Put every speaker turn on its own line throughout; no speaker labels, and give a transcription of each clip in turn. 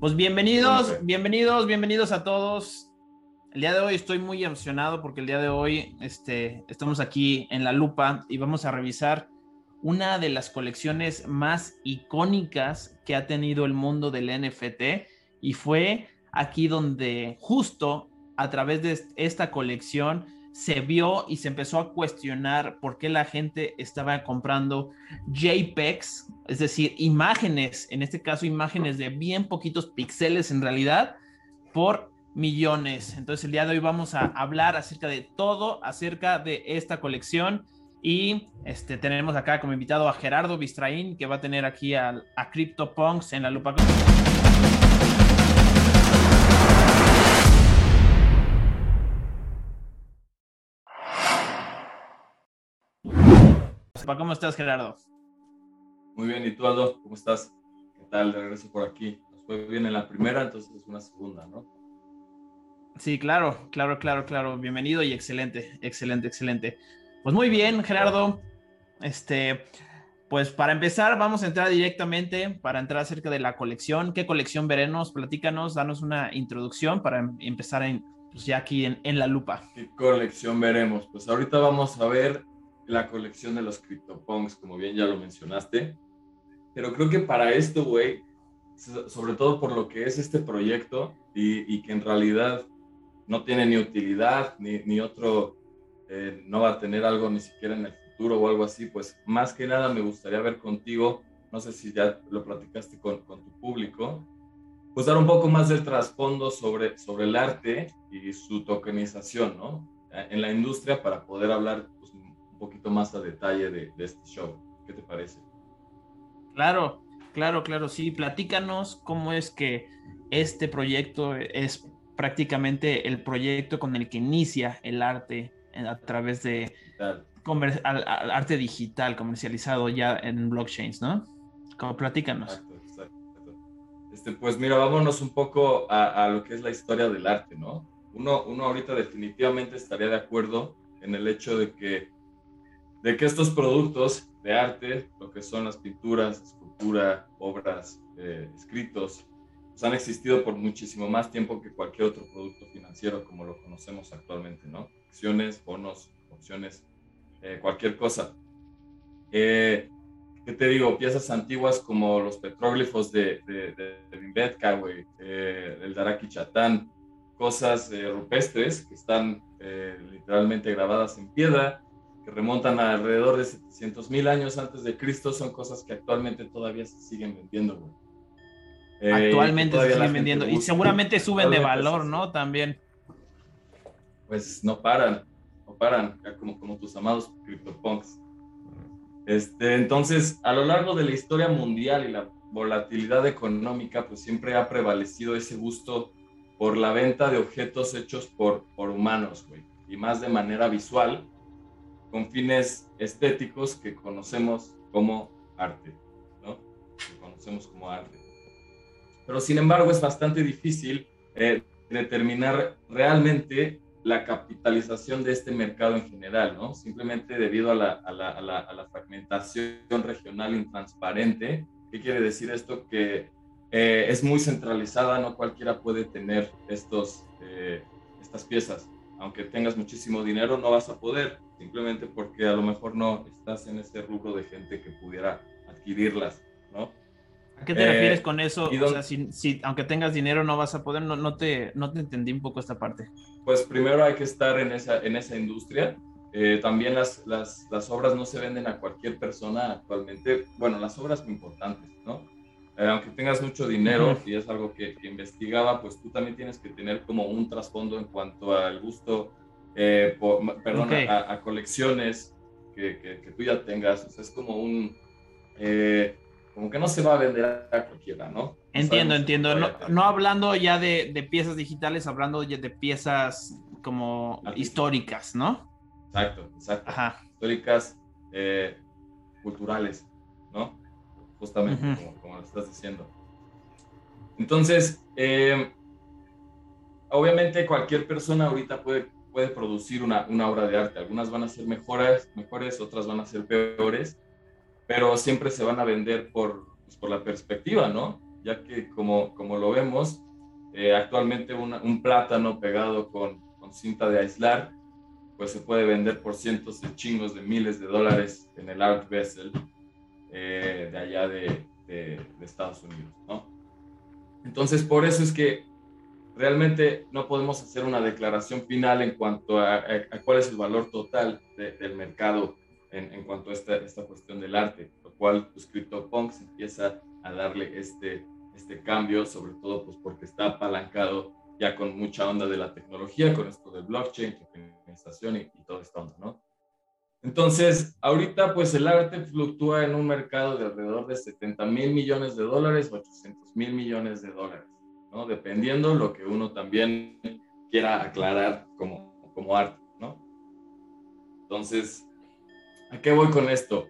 Pues bienvenidos, bienvenidos, bienvenidos a todos. El día de hoy estoy muy emocionado porque el día de hoy este, estamos aquí en la lupa y vamos a revisar una de las colecciones más icónicas que ha tenido el mundo del NFT y fue aquí donde justo a través de esta colección se vio y se empezó a cuestionar por qué la gente estaba comprando JPEGs, es decir, imágenes, en este caso imágenes de bien poquitos píxeles en realidad, por millones. Entonces el día de hoy vamos a hablar acerca de todo, acerca de esta colección. Y este, tenemos acá como invitado a Gerardo Bistraín, que va a tener aquí a, a CryptoPunks en la lupa. ¿Cómo estás, Gerardo?
Muy bien, ¿y tú, Aldo? ¿Cómo estás? ¿Qué tal? De regreso por aquí. Nos fue bien en la primera, entonces es una segunda, ¿no?
Sí, claro, claro, claro, claro. Bienvenido y excelente, excelente, excelente. Pues muy bien, Gerardo. Este, pues para empezar, vamos a entrar directamente para entrar acerca de la colección. ¿Qué colección veremos? Platícanos, danos una introducción para em-, empezar en, pues ya aquí en, en la lupa.
¿Qué colección veremos? Pues ahorita vamos a ver la colección de los CryptoPunks, como bien ya lo mencionaste. Pero creo que para esto, güey, sobre todo por lo que es este proyecto y, que en realidad no tiene ni utilidad ni, ni otro, eh, no va a tener algo ni siquiera en el futuro o algo así, pues más que nada me gustaría ver contigo, no sé si ya lo platicaste con, con tu público, pues dar un poco más del trasfondo sobre, sobre el arte y su tokenización, ¿no? En la industria para poder hablar poquito más a detalle de, este show. ¿Qué te parece?
Claro, claro, claro, sí. Platícanos cómo es que este proyecto es prácticamente el proyecto con el que inicia el arte a través de arte digital comercializado ya en blockchains, ¿no? Como platícanos. Exacto, exacto.
Este, pues mira, vámonos un poco a, a, lo que es la historia del arte, ¿no? Uno, uno ahorita definitivamente estaría de acuerdo en el hecho de que de que estos productos de arte, lo que son las pinturas, escultura, obras, eh, escritos, pues han existido por muchísimo más tiempo que cualquier otro producto financiero como lo conocemos actualmente, ¿no? Acciones, bonos, opciones, eh, cualquier cosa. Eh, ¿Qué te digo? Piezas antiguas como los petróglifos de, de, de, el Daraki Chatán, cosas rupestres que están literalmente grabadas en piedra, remontan a alrededor de 700 mil años antes de Cristo, son cosas que actualmente todavía se siguen vendiendo, güey.
Eh, actualmente se siguen vendiendo y seguramente suben de valor, ¿no? También.
Pues no paran, no paran, como, como tus amados CryptoPunks. Este, entonces, a lo largo de la historia mundial y la volatilidad económica, pues siempre ha prevalecido ese gusto por la venta de objetos hechos por, por humanos, güey, y más de manera visual, con fines estéticos que conocemos como arte, ¿no? Que conocemos como arte. Pero sin embargo es bastante difícil eh, determinar realmente la capitalización de este mercado en general, ¿no? Simplemente debido a la, a la, a la, fragmentación regional intransparente. ¿Qué quiere decir esto? Que eh, es muy centralizada, no cualquiera puede tener estos, eh, estas piezas. Aunque tengas muchísimo dinero, no vas a poder simplemente porque a lo mejor no estás en ese rubro de gente que pudiera adquirirlas, ¿no?
¿A qué te refieres eh, con eso? O sea, si, aunque tengas dinero no vas a poder, no, no, te, no te entendí un poco esta parte.
Pues primero hay que estar en esa, en esa industria. Eh, también las, las, las, obras no se venden a cualquier persona actualmente. Bueno, las obras son importantes, ¿no? Eh, aunque tengas mucho dinero, y es algo que, que, investigaba, pues tú también tienes que tener como un trasfondo en cuanto al gusto eh, perdón, a, colecciones que, que, tú ya tengas. es como un, eh, como que no se va a vender a cualquiera, ¿no?
entiendo, entiendo. No, no, hablando ya de, de, piezas digitales, hablando ya de piezas como históricas, ¿no?
Exacto, exacto. Históricas, eh, culturales, ¿no? Justamente como, como, lo estás diciendo. Entonces, obviamente cualquier persona ahorita puede puede producir una, una, obra de arte. Algunas van a ser mejores, mejores, otras van a ser peores, pero siempre se van a vender por, pues, por la perspectiva, ¿no? ya que como, como lo vemos, eh, actualmente un plátano pegado con, con, cinta de aislar, pues se puede vender por cientos de chingos de miles de dólares en el Art Vessel eh, de allá de, de, Estados Unidos, ¿no? Entonces, por eso es que realmente no podemos hacer una declaración final en cuanto a, a, cuál es el valor total del mercado en, en, cuanto a esta, esta cuestión del arte, lo cual pues CryptoPunks empieza a darle este, este cambio, sobre todo pues porque está apalancado ya con mucha onda de la tecnología, con esto del blockchain, tokenización y, y toda esta onda, ¿no? Entonces, ahorita pues el arte fluctúa en un mercado de alrededor de 70 mil millones de dólares, 800 mil millones de dólares, ¿no? Dependiendo lo que uno también quiera aclarar como, como arte, ¿no? Entonces, ¿a qué voy con esto?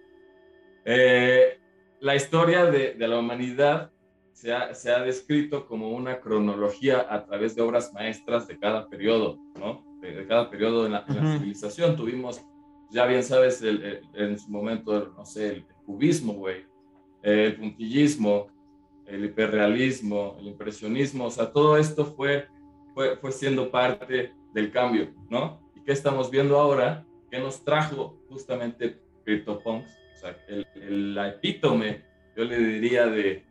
Eh, la historia de, de, la humanidad se ha, se ha, descrito como una cronología a través de obras maestras de cada periodo, ¿no? De, cada periodo en la, en la civilización. Tuvimos ya bien sabes, el, en su momento, no sé, el, cubismo, güey, el puntillismo, el hiperrealismo, el impresionismo, o sea, todo esto fue, fue, fue siendo parte del cambio, ¿no? ¿Y qué estamos viendo ahora? ¿Qué nos trajo justamente CryptoPunks? O sea, el, el epítome, yo le diría, de,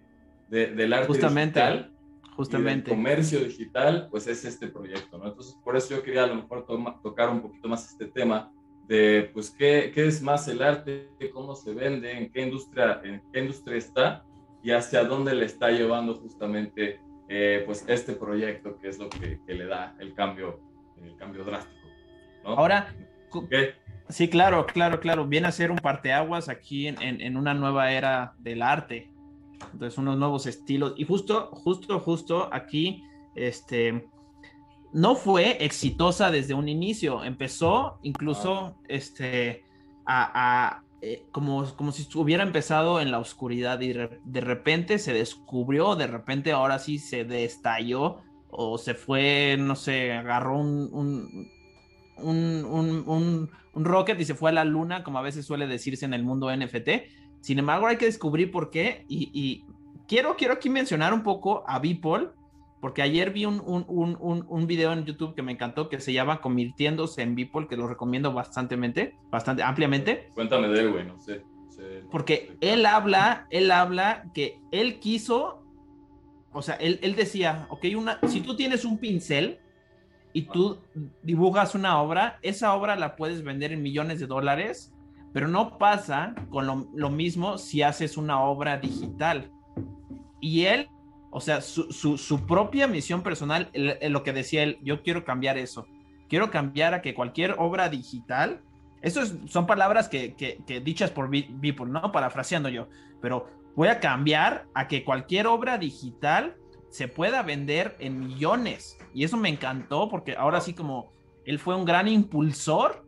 de del arte
justamente,
digital,
justamente.
el comercio digital, pues es este proyecto, ¿no? Entonces, por eso yo quería a lo mejor tocar un poquito más este tema, de pues qué, qué, es más el arte, cómo se vende, en qué industria, en qué industria está y hacia dónde le está llevando justamente eh, pues este proyecto que es lo que, que, le da el cambio, el cambio drástico. ¿no?
Ahora, ¿Qué? sí, claro, claro, claro, viene a ser un parteaguas aquí en, en, en, una nueva era del arte, entonces unos nuevos estilos y justo, justo, justo aquí, este, no fue exitosa desde un inicio. Empezó incluso este, a, eh, como, como si hubiera empezado en la oscuridad y de repente se descubrió, de repente ahora sí se destalló o se fue, no sé, agarró un, un, un, un, rocket y se fue a la luna, como a veces suele decirse en el mundo NFT. Sin embargo, hay que descubrir por qué y, y quiero, quiero aquí mencionar un poco a Beeple porque ayer vi un, un, un, un, video en YouTube que me encantó que se llama Convirtiéndose en Beeple, que lo recomiendo bastante, bastante ampliamente.
Cuéntame de él, güey, no sé.
porque él habla, él habla que él quiso, o sea, él, él decía, ok, una, si tú tienes un pincel y tú dibujas una obra, esa obra la puedes vender en millones de dólares, pero no pasa con lo, lo mismo si haces una obra digital. Y él o sea, su, su, propia misión personal, lo que decía él, yo quiero cambiar eso. Quiero cambiar a que cualquier obra digital, eso es, son palabras que, que, dichas por Beeple, ¿no? Parafraseando yo, pero voy a cambiar a que cualquier obra digital se pueda vender en millones. Y eso me encantó porque ahora sí como él fue un gran impulsor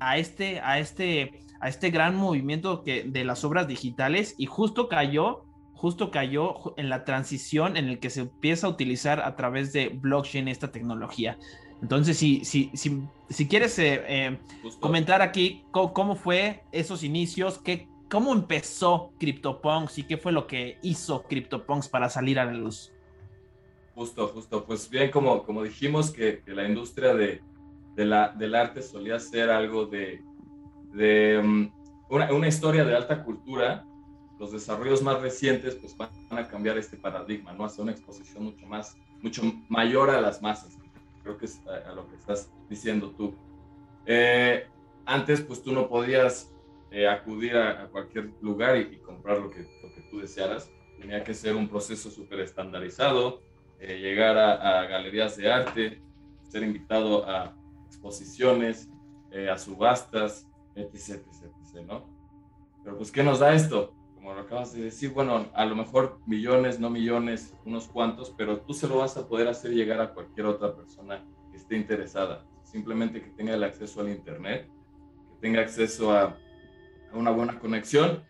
a este, a este, a este gran movimiento que, de las obras digitales y justo cayó justo cayó en la transición en el que se empieza a utilizar a través de blockchain esta tecnología. Entonces, si, si, si, si quieres eh, eh, comentar aquí cómo, cómo, fue esos inicios, qué, cómo empezó CryptoPunks y qué fue lo que hizo CryptoPunks para salir a la luz.
Justo, justo. Pues bien, como, como dijimos que, que la industria de, de la, del arte solía ser algo de, de um, una, una historia de alta cultura, los desarrollos más recientes pues van a cambiar este paradigma, ¿no? Hacer una exposición mucho más, mucho mayor a las masas. Creo que es a, lo que estás diciendo tú. Eh, antes pues tú no podías eh, acudir a, cualquier lugar y, comprar lo que, lo que, tú desearas. Tenía que ser un proceso súper estandarizado, eh, llegar a, galerías de arte, ser invitado a exposiciones, a subastas, etc, etc, etc, ¿no? Pero pues, ¿qué nos da esto? Como lo acabas de decir, bueno, a lo mejor millones, no millones, unos cuantos, pero tú se lo vas a poder hacer llegar a cualquier otra persona que esté interesada. Simplemente que tenga el acceso al Internet, que tenga acceso a, a una buena conexión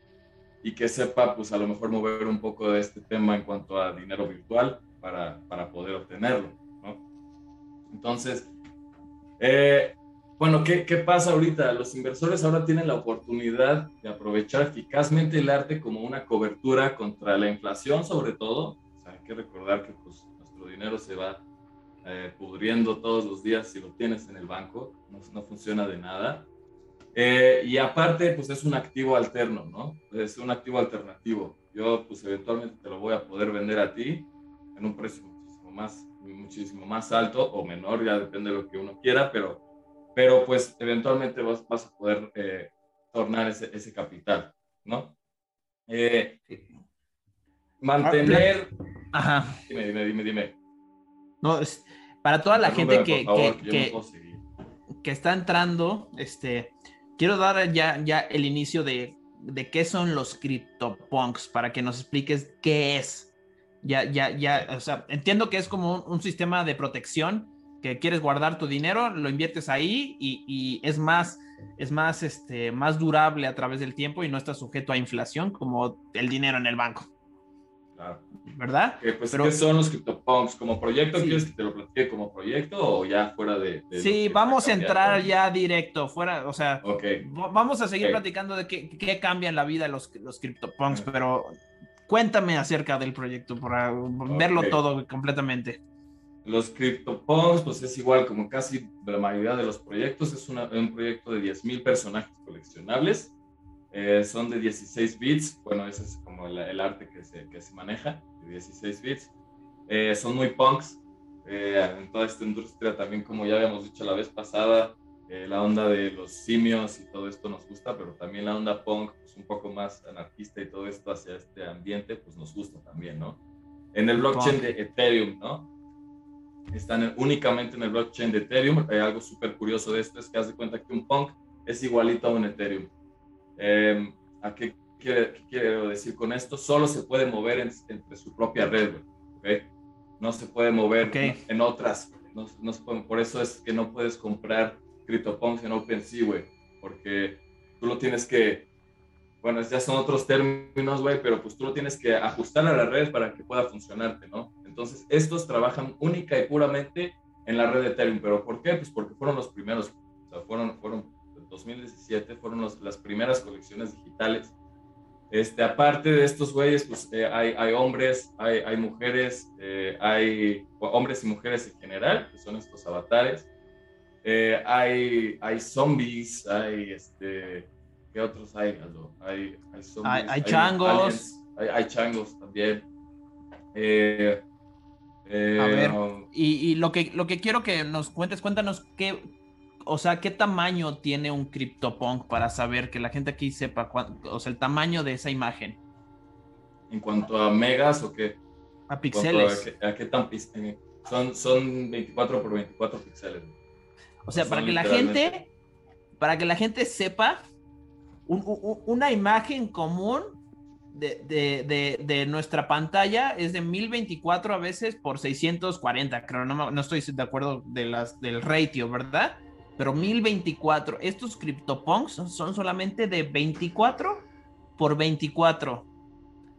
y que sepa, pues a lo mejor mover un poco de este tema en cuanto a dinero virtual para, para poder obtenerlo, ¿no? Entonces, eh, bueno, ¿qué, ¿qué, pasa ahorita? Los inversores ahora tienen la oportunidad de aprovechar eficazmente el arte como una cobertura contra la inflación, sobre todo. O sea, que recordar que pues, nuestro dinero se va eh, pudriendo todos los días si lo tienes en el banco, no, no funciona de nada. Eh, y aparte, pues es un activo alterno, ¿no? Es un activo alternativo. Yo, pues eventualmente te lo voy a poder vender a ti en un precio muchísimo más, muchísimo más alto o menor, ya depende de lo que uno quiera, pero, pero pues eventualmente vas, vas a poder eh, tornar ese, ese, capital, ¿no? Eh, mantener...
Ajá.
Dime, dime, dime, dime.
No, es, para toda la gente que, que, que, que, está entrando, este, quiero dar ya, ya el inicio de, de qué son los CryptoPunks para que nos expliques qué es. Ya, ya, ya, o sea, entiendo que es como un, sistema de protección que quieres guardar tu dinero, lo inviertes ahí y, y, es más, es más, este, más durable a través del tiempo y no está sujeto a inflación como el dinero en el banco.
Claro.
¿Verdad?
pues, ¿Qué son los CryptoPunks? ¿Como proyecto? ¿Quieres que te lo platique como proyecto o ya fuera de...?
sí, vamos a entrar ya directo, fuera, o sea, vamos a seguir platicando de qué, qué cambia en la vida los, los CryptoPunks, pero cuéntame acerca del proyecto para verlo todo completamente.
Los CryptoPunks, pues es igual como casi la mayoría de los proyectos, es un proyecto de 10.000 personajes coleccionables eh, son de 16 bits, bueno, ese es como el, el arte que se, que se, maneja, de 16 bits. Eh, son muy punks eh, en toda esta industria también, como ya habíamos dicho la vez pasada, la onda de los simios y todo esto nos gusta, pero también la onda punk, pues un poco más anarquista y todo esto hacia este ambiente, pues nos gusta también, ¿no? En el blockchain de Ethereum, ¿no? Están únicamente en el blockchain de Ethereum. Hay algo súper curioso de esto, es que haz de cuenta que un punk es igualito a un Ethereum. Eh, ¿A qué, quiero decir con esto? Solo se puede mover entre su propia red, ¿okay? No se puede mover en otras. No, no por eso es que no puedes comprar CryptoPunks en OpenSea, güey, porque tú lo tienes que, bueno, ya son otros términos, güey, pero pues tú lo tienes que ajustar a la red para que pueda funcionarte, ¿no? Entonces, estos trabajan única y puramente en la red de Ethereum, pero ¿por qué? Pues porque fueron los primeros, o sea, fueron, fueron 2017 fueron las primeras colecciones digitales. Este, aparte de estos güeyes, pues eh, hay, hay, hombres, hay, hay mujeres, eh, hay hombres y mujeres en general, que son estos avatares. Eh, hay, hay zombies, hay este, ¿qué otros hay? Hay,
hay, zombies, hay, changos.
hay, changos también.
A ver, um, y, y, lo, que, lo que quiero que nos cuentes, cuéntanos qué, o sea, ¿qué tamaño tiene un CryptoPunk para saber que la gente aquí sepa, o sea, el tamaño de esa imagen?
¿En cuanto a megas o qué?
A píxeles.
A, qué, tan son, son 24 por 24 píxeles.
O sea, para que la gente, para que la gente sepa, una imagen común de, nuestra pantalla es de 1024 a veces por 640, creo, no, no estoy de acuerdo de las, del ratio, ¿verdad? pero 1024. Estos CryptoPunks son solamente de 24 por 24.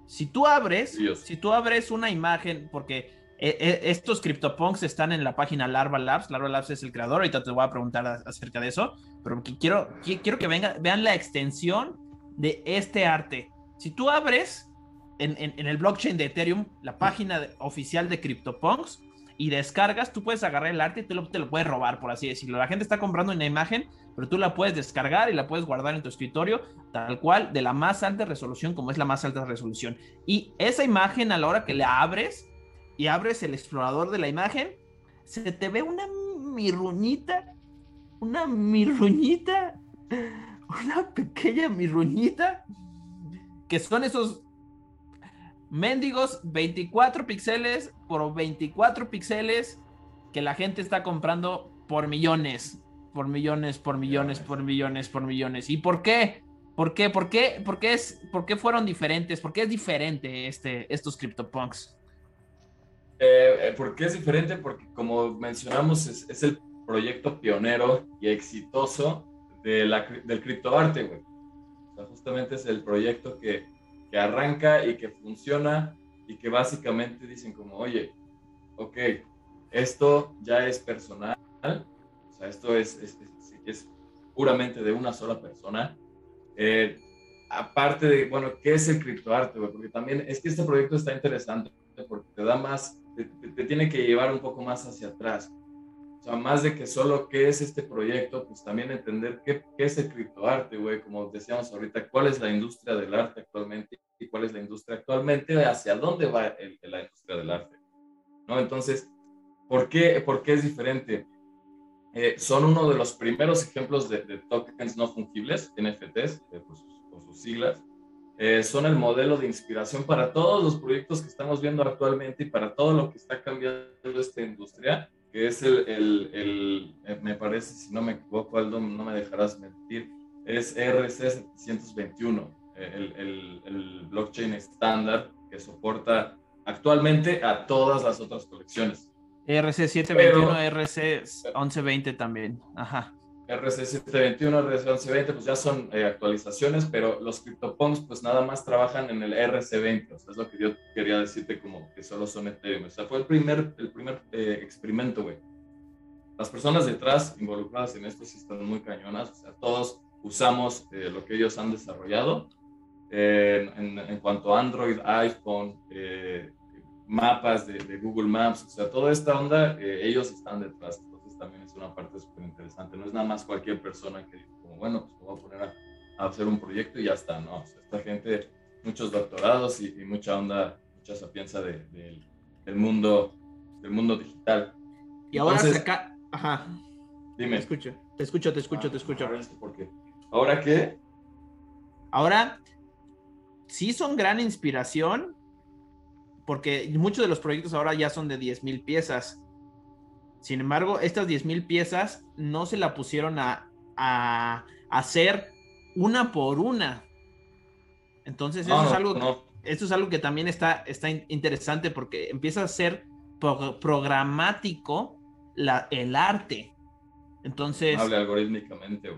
Si tú abres, si tú abres una imagen, porque eh, eh, estos CryptoPunks están en la página Larva Labs. Larva Labs es el creador. Ahorita te voy a preguntar acerca de eso. Pero quiero, quiero que venga, vean la extensión de este arte. Si tú abres en, el blockchain de Ethereum la página oficial de CryptoPunks, y descargas, tú puedes agarrar el arte y lo, te lo puedes robar, por así decirlo. La gente está comprando una imagen, pero tú la puedes descargar y la puedes guardar en tu escritorio, tal cual, de la más alta resolución como es la más alta resolución. Y esa imagen, a la hora que la abres y abres el explorador de la imagen, se te ve una mirruñita, una mirruñita, una pequeña mirruñita, que son esos mendigos 24 píxeles por 24 píxeles que la gente está comprando por millones, por millones, por millones, por millones, por millones. ¿Y por qué? ¿Por qué? ¿Por qué? ¿Por qué, es, por qué fueron diferentes? ¿Por qué es diferente este, estos CryptoPunks?
Eh, eh, ¿Por qué es diferente? Porque como mencionamos, es, el proyecto pionero y exitoso de la, del criptoarte, güey. Justamente es el proyecto que que arranca y que funciona y que básicamente dicen como, oye, ok, esto ya es personal, o sea, esto es, es, es, puramente de una sola persona. Eh, aparte de, bueno, ¿qué es el criptoarte? Porque también es que este proyecto está interesante porque te da más, te, tiene que llevar un poco más hacia atrás. O sea, más de que solo qué es este proyecto, pues también entender qué, qué es el criptoarte, güey, como decíamos ahorita, cuál es la industria del arte actualmente y cuál es la industria actualmente, hacia dónde va la industria del arte, ¿no? Entonces, ¿por qué, por qué es diferente? Eh, son uno de los primeros ejemplos de, tokens no fungibles, NFTs, eh, por, sus, siglas. Eh, son el modelo de inspiración para todos los proyectos que estamos viendo actualmente y para todo lo que está cambiando esta industria, que es el, el, el me parece, si no me equivoco, Aldo, no me dejarás mentir, es RC721, el, el blockchain estándar que soporta actualmente a todas las otras colecciones.
RC721, RC1120 también. Ajá.
RC721, RC1120, pues ya son eh, actualizaciones, pero los CryptoPunks pues nada más trabajan en el RC20, o sea, es lo que yo quería decirte como que solo son Ethereum. O sea, fue el primer, el primer eh, experimento, güey. Las personas detrás involucradas en esto sí están muy cañonas, o sea, todos usamos eh, lo que ellos han desarrollado en, en, cuanto a Android, iPhone, mapas de, Google Maps, o sea, toda esta onda, eh, ellos están detrás, también es una parte súper interesante, no es nada más cualquier persona que como, bueno, pues me voy a poner a, hacer un proyecto y ya está, no, o sea, esta gente, muchos doctorados y, mucha onda, mucha sapienza de, del mundo, del mundo digital.
Y ahora acá, ajá.
Dime.
Te escucho, te escucho, te escucho, te escucho.
¿Por qué? ¿Ahora qué?
Ahora, sí son gran inspiración, porque muchos de los proyectos ahora ya son de 10 mil piezas. Sin embargo, estas 10 mil piezas no se la pusieron a, hacer una por una. Entonces, eso, es algo, esto es algo que también está, está interesante porque empieza a ser programático la, el arte. Entonces.
Hable algorítmicamente.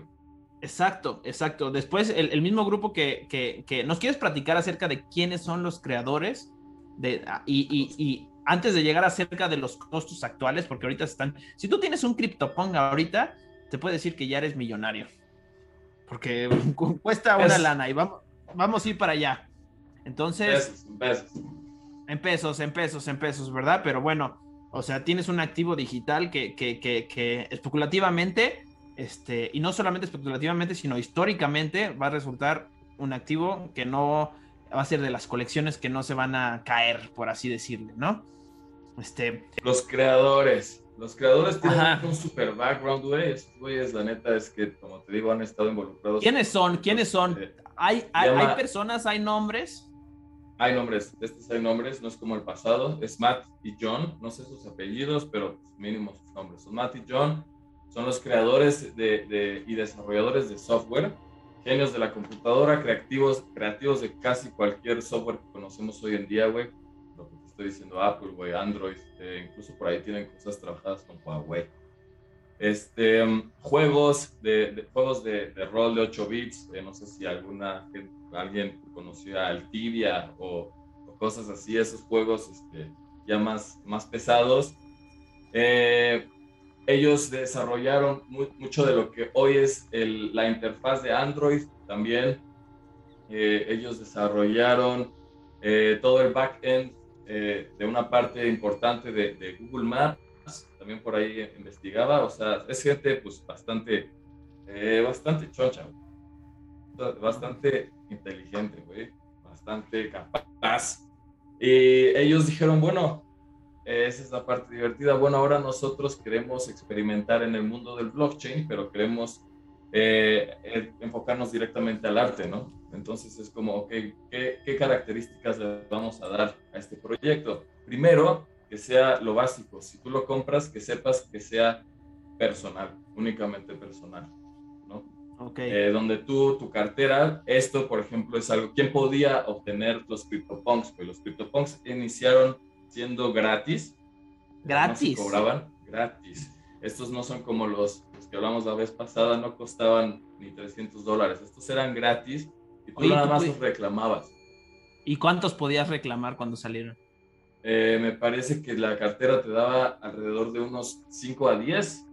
Exacto, exacto. Después, el, mismo grupo que, que, que, nos quieres platicar acerca de quiénes son los creadores Ah, y, antes de llegar acerca de los costos actuales, porque ahorita están, si tú tienes un CryptoPunk ahorita, te puede decir que ya eres millonario, porque cuesta una lana y vamos, vamos a ir para allá. Entonces, en pesos, en pesos, en pesos, ¿verdad? Pero bueno, o sea, tienes un activo digital que, que, que, que especulativamente, este, y no solamente especulativamente, sino históricamente va a resultar un activo que no va a ser de las colecciones que no se van a caer, por así decirle, ¿no? Este...
Los creadores. Los creadores tienen un super background, güey. Estos güeyes, la neta, es que, como te digo, han estado involucrados.
¿Quiénes son? ¿Quiénes son? ¿Hay, hay, personas, hay nombres?
Hay nombres, estos hay nombres, no es como el pasado. Es Matt y John, no sé sus apellidos, pero mínimo sus nombres. Son Matt y John, son los creadores de, de, y desarrolladores de software genios de la computadora, creativos, creativos de casi cualquier software que conocemos hoy en día, güey. Estoy diciendo, Apple, güey, Android, eh, incluso por ahí tienen cosas trabajadas con Huawei. Este, um, juegos de, juegos de, rol de 8 bits, eh, no sé si alguna alguien conocía al Tibia o, cosas así, esos juegos este, ya más, más pesados. Eh, ellos desarrollaron mucho de lo que hoy es la interfaz de Android también. Eh, ellos desarrollaron eh, todo el backend eh, de una parte importante de, Google Maps. También por ahí investigaba. O sea, es gente pues bastante, bastante choncha, bastante inteligente, güey. Bastante capaz. Y ellos dijeron, bueno, esa es la parte divertida. Bueno, ahora nosotros queremos experimentar en el mundo del blockchain, pero queremos eh, enfocarnos directamente al arte, ¿no? Entonces es como, ok, ¿qué, ¿qué, características le vamos a dar a este proyecto? Primero, que sea lo básico. Si tú lo compras, que sepas que sea personal, únicamente personal, ¿no?
Okay.
Eh, donde tú, tu cartera, esto, por ejemplo, es algo, ¿quién podía obtener los CryptoPunks? Pues los CryptoPunks iniciaron siendo gratis.
Gratis.
cobraban gratis. Estos no son como los, que hablamos la vez pasada, no costaban ni 300 dólares. Estos eran gratis y tú nada más los reclamabas.
¿Y cuántos podías reclamar cuando salieron?
Eh, me parece que la cartera te daba alrededor de unos 5 a 10,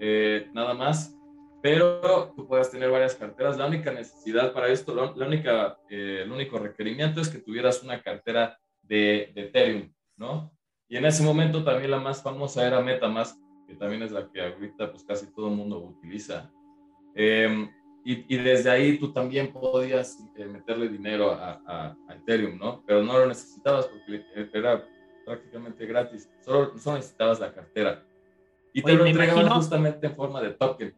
eh, nada más. Pero tú puedes tener varias carteras. La única necesidad para esto, la única, eh, el único requerimiento es que tuvieras una cartera de, de Ethereum ¿no? Y en ese momento también la más famosa era MetaMask, que también es la que ahorita pues casi todo el mundo utiliza. Y, y, desde ahí tú también podías eh, meterle dinero a, a, Ethereum, ¿no? Pero no lo necesitabas porque era prácticamente gratis. Solo, solo necesitabas la cartera. Y te lo entregaban justamente en forma de token.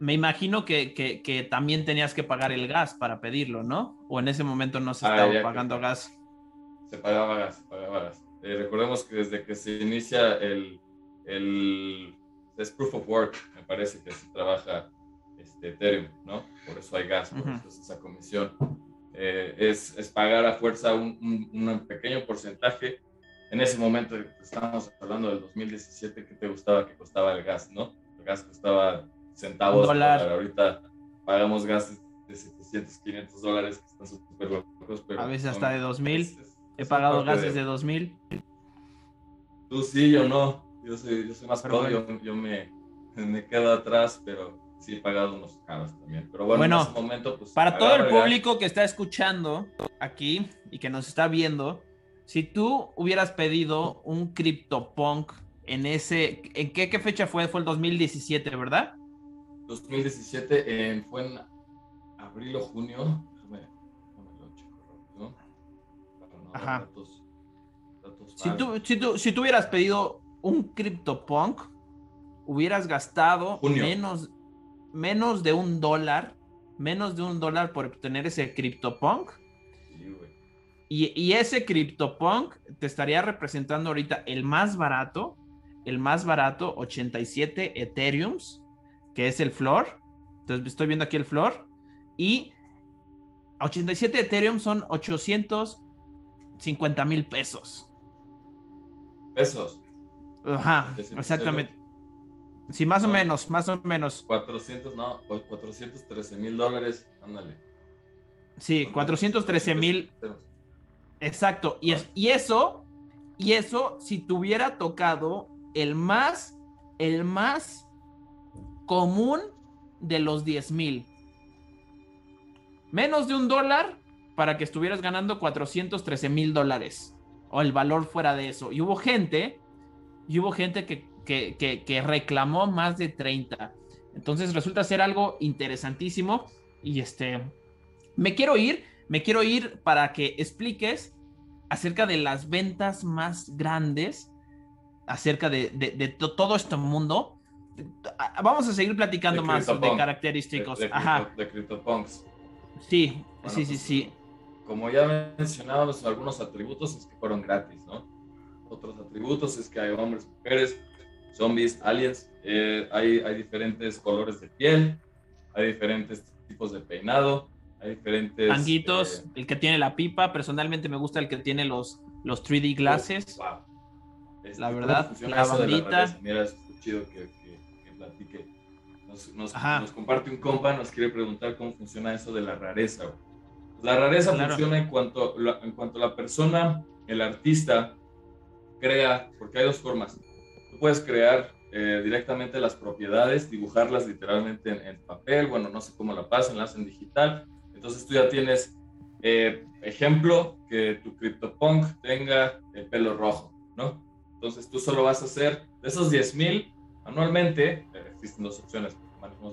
Me imagino que, que, que, también tenías que pagar el gas para pedirlo, ¿no? O en ese momento no se ah, estaba pagando gas.
Se pagaba gas, se pagaba gas. Eh, recordemos que desde que se inicia el, el es proof of work, me parece que se trabaja este, Ethereum, ¿no? Por eso hay gas, por eso es esa comisión. Eh, es, es, pagar a fuerza un, un, pequeño porcentaje. En ese momento estábamos hablando del 2017, ¿qué te gustaba que costaba el gas, no? El gas costaba centavos.
Dólar.
Ahorita pagamos gas de 700, 500 dólares que están súper locos.
a veces hasta de 2000. He pagado gases de... de 2000.
Tú sí, yo no. Yo soy, yo soy más pro, yo, me, me quedo atrás, pero sí he pagado unos caros también. Pero bueno, en ese momento, pues.
Para todo el público que está escuchando aquí y que nos está viendo, si tú hubieras pedido un CryptoPunk en ese. ¿En qué, qué fecha fue? Fue el 2017, ¿verdad?
2017 en, fue en abril o junio. Déjame, déjame lo checo ¿no?
Ajá. si, tú, si, tú, si tú hubieras pedido un CryptoPunk, hubieras gastado menos, menos de un dólar, menos de un dólar por obtener ese CryptoPunk. y, y, ese CryptoPunk te estaría representando ahorita el más barato, el más barato, 87 Ethereums, que es el floor. Entonces estoy viendo aquí el floor. Y 87 Ethereum son 850 mil pesos.
Pesos.
Ajá, exactamente. Sí, más o menos, más o menos.
400, no, 413 mil dólares, ándale.
Sí, 413 mil. Exacto. Y, y eso, y eso, si tuviera tocado el más, el más común de los 10 mil. Menos de un dólar para que estuvieras ganando 413 mil dólares. O el valor fuera de eso. Y hubo gente y hubo gente que, que, reclamó más de 30. Entonces resulta ser algo interesantísimo y este, me quiero ir, me quiero ir para que expliques acerca de las ventas más grandes, acerca de, de, todo este mundo. Vamos a seguir platicando más de característicos.
De,
Ajá.
CryptoPunks.
Sí, sí, sí, pues, sí.
Como ya mencionábamos, algunos atributos es que fueron gratis, ¿no? otros atributos es que hay hombres, mujeres, zombies, aliens, eh, hay, hay diferentes colores de piel, hay diferentes tipos de peinado, hay diferentes...
Tanguitos, eh, el que tiene la pipa, personalmente me gusta el que tiene los, los 3D glasses.
Este,
la verdad, la bandita.
Mira, es chido que, que, platique. Nos, nos, nos, comparte un compa, nos quiere preguntar cómo funciona eso de la rareza. La rareza funciona en cuanto, en cuanto la persona, el artista, crea, porque hay dos formas. Puedes crear eh, directamente las propiedades, dibujarlas literalmente en, papel, bueno, no sé cómo la pasan, la hacen digital. Entonces tú ya tienes, eh, ejemplo, que tu CryptoPunk tenga el pelo rojo, ¿no? Entonces tú solo vas a hacer de esos 10 mil anualmente, eh, existen dos opciones,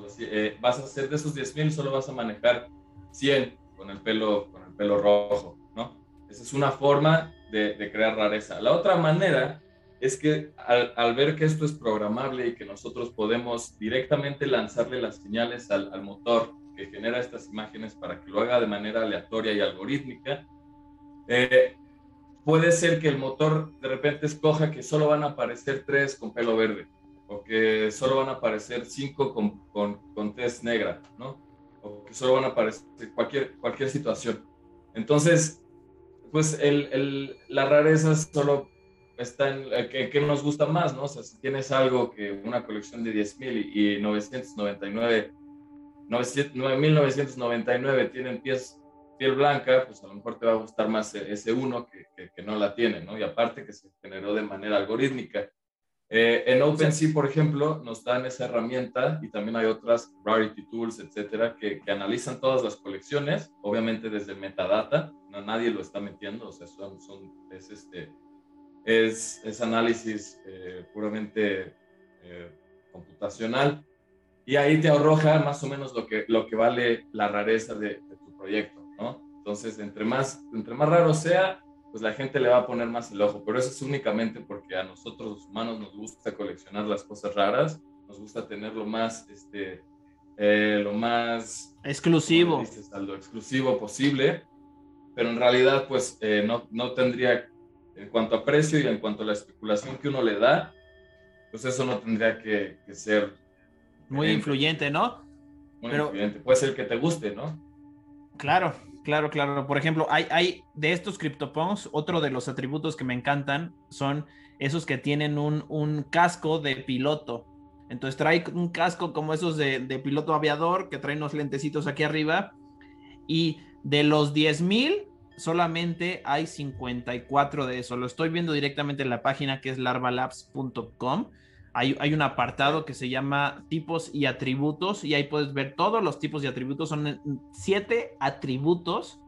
así, vas a hacer de esos 10 mil, solo vas a manejar 100 con el pelo, con el pelo rojo, ¿no? Esa es una forma de, crear rareza. La otra manera es que al, ver que esto es programable y que nosotros podemos directamente lanzarle las señales al, motor que genera estas imágenes para que lo haga de manera aleatoria y algorítmica, eh, puede ser que el motor de repente escoja que solo van a aparecer tres con pelo verde o que solo van a aparecer cinco con, con, con tez negra, ¿no? O que solo van a aparecer cualquier, cualquier situación. Entonces, pues el, el, la rareza solo está en eh, qué nos gusta más, ¿no? O sea, si tienes algo que una colección de 10.000 y 999, 9.999 tienen pies, piel blanca, pues a lo mejor te va a gustar más e, ese uno que, que, que no la tiene, ¿no? Y aparte que se generó de manera algorítmica. Eh, en OpenSea, por ejemplo, nos dan esa herramienta y también hay otras, Rarity Tools, etcétera, que, que analizan todas las colecciones, obviamente desde metadata, no, nadie lo está metiendo, o sea, son, son es, este, es, es análisis eh, puramente eh, computacional. Y ahí te arroja más o menos lo que, lo que vale la rareza de, tu proyecto, ¿no? Entonces, entre más, entre más raro sea, pues la gente le va a poner más el ojo, pero eso es únicamente porque a nosotros los humanos nos gusta coleccionar las cosas raras, nos gusta tener lo más, este, eh, lo más
exclusivo,
lo exclusivo posible, pero en realidad pues eh, no, no tendría, en cuanto a precio y en cuanto a la especulación que uno le da, pues eso no tendría que, ser...
Muy influyente, ¿no?
Muy influyente. Puede ser que te guste, ¿no?
Claro, claro, claro. Por ejemplo, hay, hay de estos CryptoPunks, otro de los atributos que me encantan son esos que tienen un, un casco de piloto. Entonces trae un casco como esos de, de piloto aviador, que trae unos lentecitos aquí arriba. Y de los 10.000, solamente hay 54 de eso. Lo estoy viendo directamente en la página que es larvalabs.com. Hay, hay, un apartado que se llama tipos y atributos y ahí puedes ver todos los tipos y atributos. Son siete atributos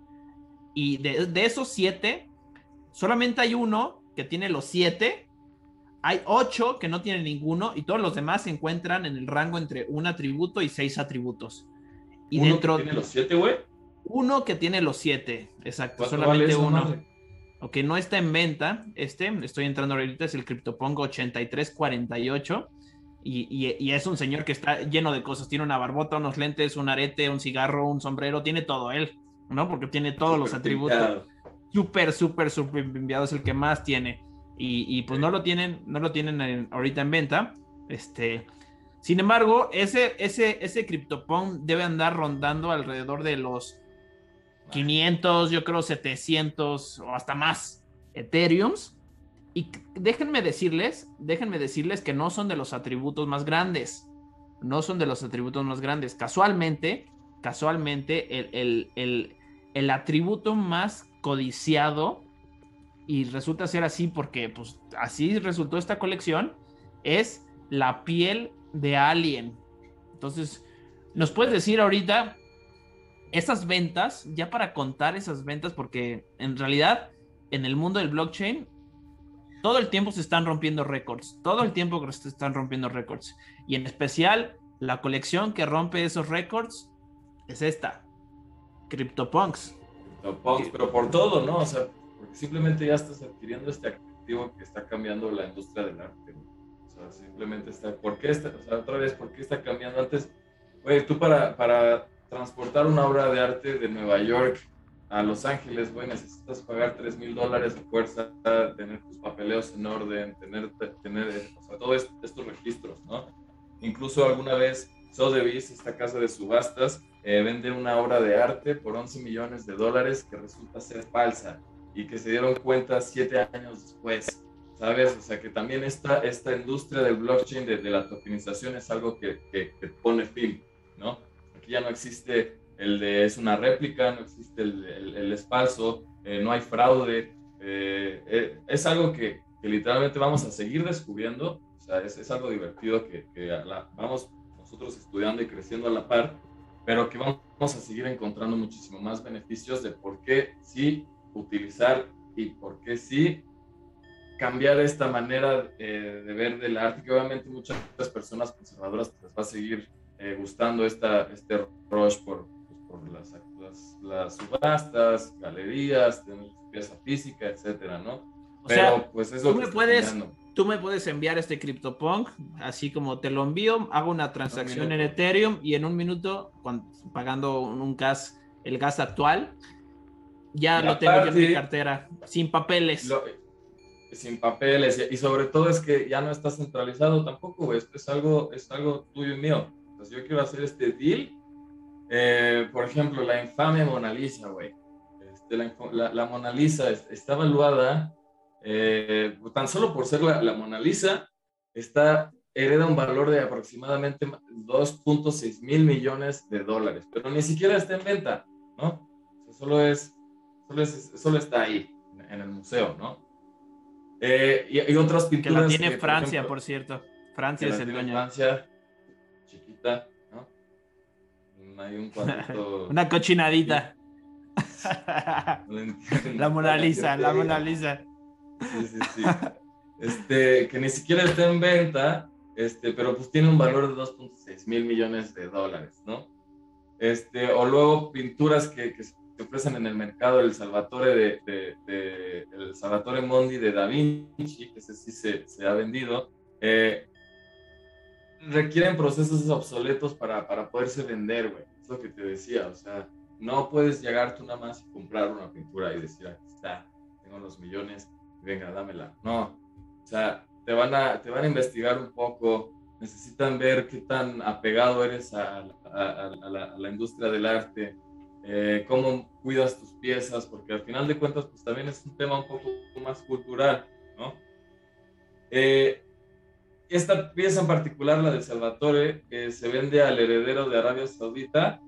y de, de esos siete, solamente hay uno que tiene los siete. Hay ocho que no tienen ninguno y todos los demás se encuentran en el rango entre un atributo y seis atributos.
Y dentro tiene los siete, güey?
Uno que tiene los siete, exacto, solamente uno. Ok, no está en venta. Este, estoy entrando ahorita, es el CryptoPongo 8348. Y, y, y, es un señor que está lleno de cosas. Tiene una barbota, unos lentes, un arete, un cigarro, un sombrero. Tiene todo él, ¿no? Porque tiene todos los atributos. Súper, súper, súper enviado. Es el que más tiene. Y, y pues no lo tienen, no lo tienen ahorita en venta. Este. Sin embargo, ese, ese, ese CryptoPong debe andar rondando alrededor de los 500, yo creo 700 o hasta más Ethereums. Y déjenme decirles, déjenme decirles que no son de los atributos más grandes. No son de los atributos más grandes. Casualmente, casualmente, el, el, el, atributo más codiciado, y resulta ser así porque pues así resultó esta colección, es la piel de alien. Entonces, ¿nos puedes decir ahorita esas ventas, ya para contar esas ventas, porque en realidad en el mundo del blockchain todo el tiempo se están rompiendo récords, todo el tiempo se están rompiendo récords. Y en especial la colección que rompe esos récords es esta, CryptoPunks.
CryptoPunks, pero por todo, ¿no? O sea, porque simplemente ya estás adquiriendo este activo que está cambiando la industria del arte. O sea, simplemente está, ¿por qué está, o sea, otra vez, ¿por qué está cambiando antes? Oye, tú para, para transportar una obra de arte de Nueva York a Los Ángeles, güey, necesitas pagar 3 mil dólares de fuerza, tener tus papeleos en orden, tener, tener sea, todos estos registros, ¿no? Incluso alguna vez Sotheby's, esta casa de subastas, eh, vende una obra de arte por 11 millones de dólares que resulta ser falsa y que se dieron cuenta siete años después, ¿sabes? O sea que también esta, esta industria del blockchain, de, la tokenización, es algo que, que, que pone fin, ¿no? Ya no existe el de es una réplica, no existe el, el, es falso, eh, no hay fraude. Eh, eh, es algo que, que, literalmente vamos a seguir descubriendo, o sea, es, es algo divertido que, que vamos nosotros estudiando y creciendo a la par, pero que vamos a seguir encontrando muchísimo más beneficios de por qué sí utilizar y por qué sí cambiar esta manera de ver del arte, que obviamente muchas personas conservadoras les va a seguir eh, gustando esta, este rush por, por las, las, subastas, galerías, tener pieza física, etcétera, ¿no?
O Pero pues es lo tú que me puedes, Tú me puedes enviar este CryptoPunk, así como te lo envío, hago una transacción en Ethereum y en un minuto, pagando un gas, el gas actual, ya lo tengo yo en mi cartera, sin papeles.
sin papeles y sobre todo es que ya no está centralizado tampoco, es, es, algo, es algo tuyo y mío yo quiero hacer este deal. Eh, por ejemplo, la infame Mona Lisa, güey. Este, la, la, Mona Lisa está evaluada, eh, tan solo por ser la, Mona Lisa, está, hereda un valor de aproximadamente 2.6 mil millones de dólares, pero ni siquiera está en venta, ¿no? solo, es, solo, es, solo está ahí, en el museo, ¿no? Eh, y, otras pinturas.
Que la tiene Francia, por, cierto. Francia es el dueño.
Francia, ¿no? Hay un cuadrito.
Una cochinadita. la Mona Lisa, la Mona Lisa.
Sí, sí, sí. Este, que ni siquiera está en venta, este, pero pues tiene un valor de 2.6 mil millones de dólares, ¿no? Este, o luego pinturas que, que se ofrecen en el mercado, el Salvatore de, de, el Salvatore Mondi de Da Vinci, que ese sí se, se ha vendido, eh, requieren procesos obsoletos para, para poderse vender, güey. Es lo que te decía, o sea, no puedes llegar tú nada más y comprar una pintura y decir, aquí está, tengo los millones, venga, dámela. No, o sea, te van a, te van a investigar un poco, necesitan ver qué tan apegado eres a, a, la, la, industria del arte, eh, cómo cuidas tus piezas, porque al final de cuentas, pues también es un tema un poco más cultural, ¿no? Eh, esta pieza en particular, la de Salvatore, se vende al heredero de Arabia Saudita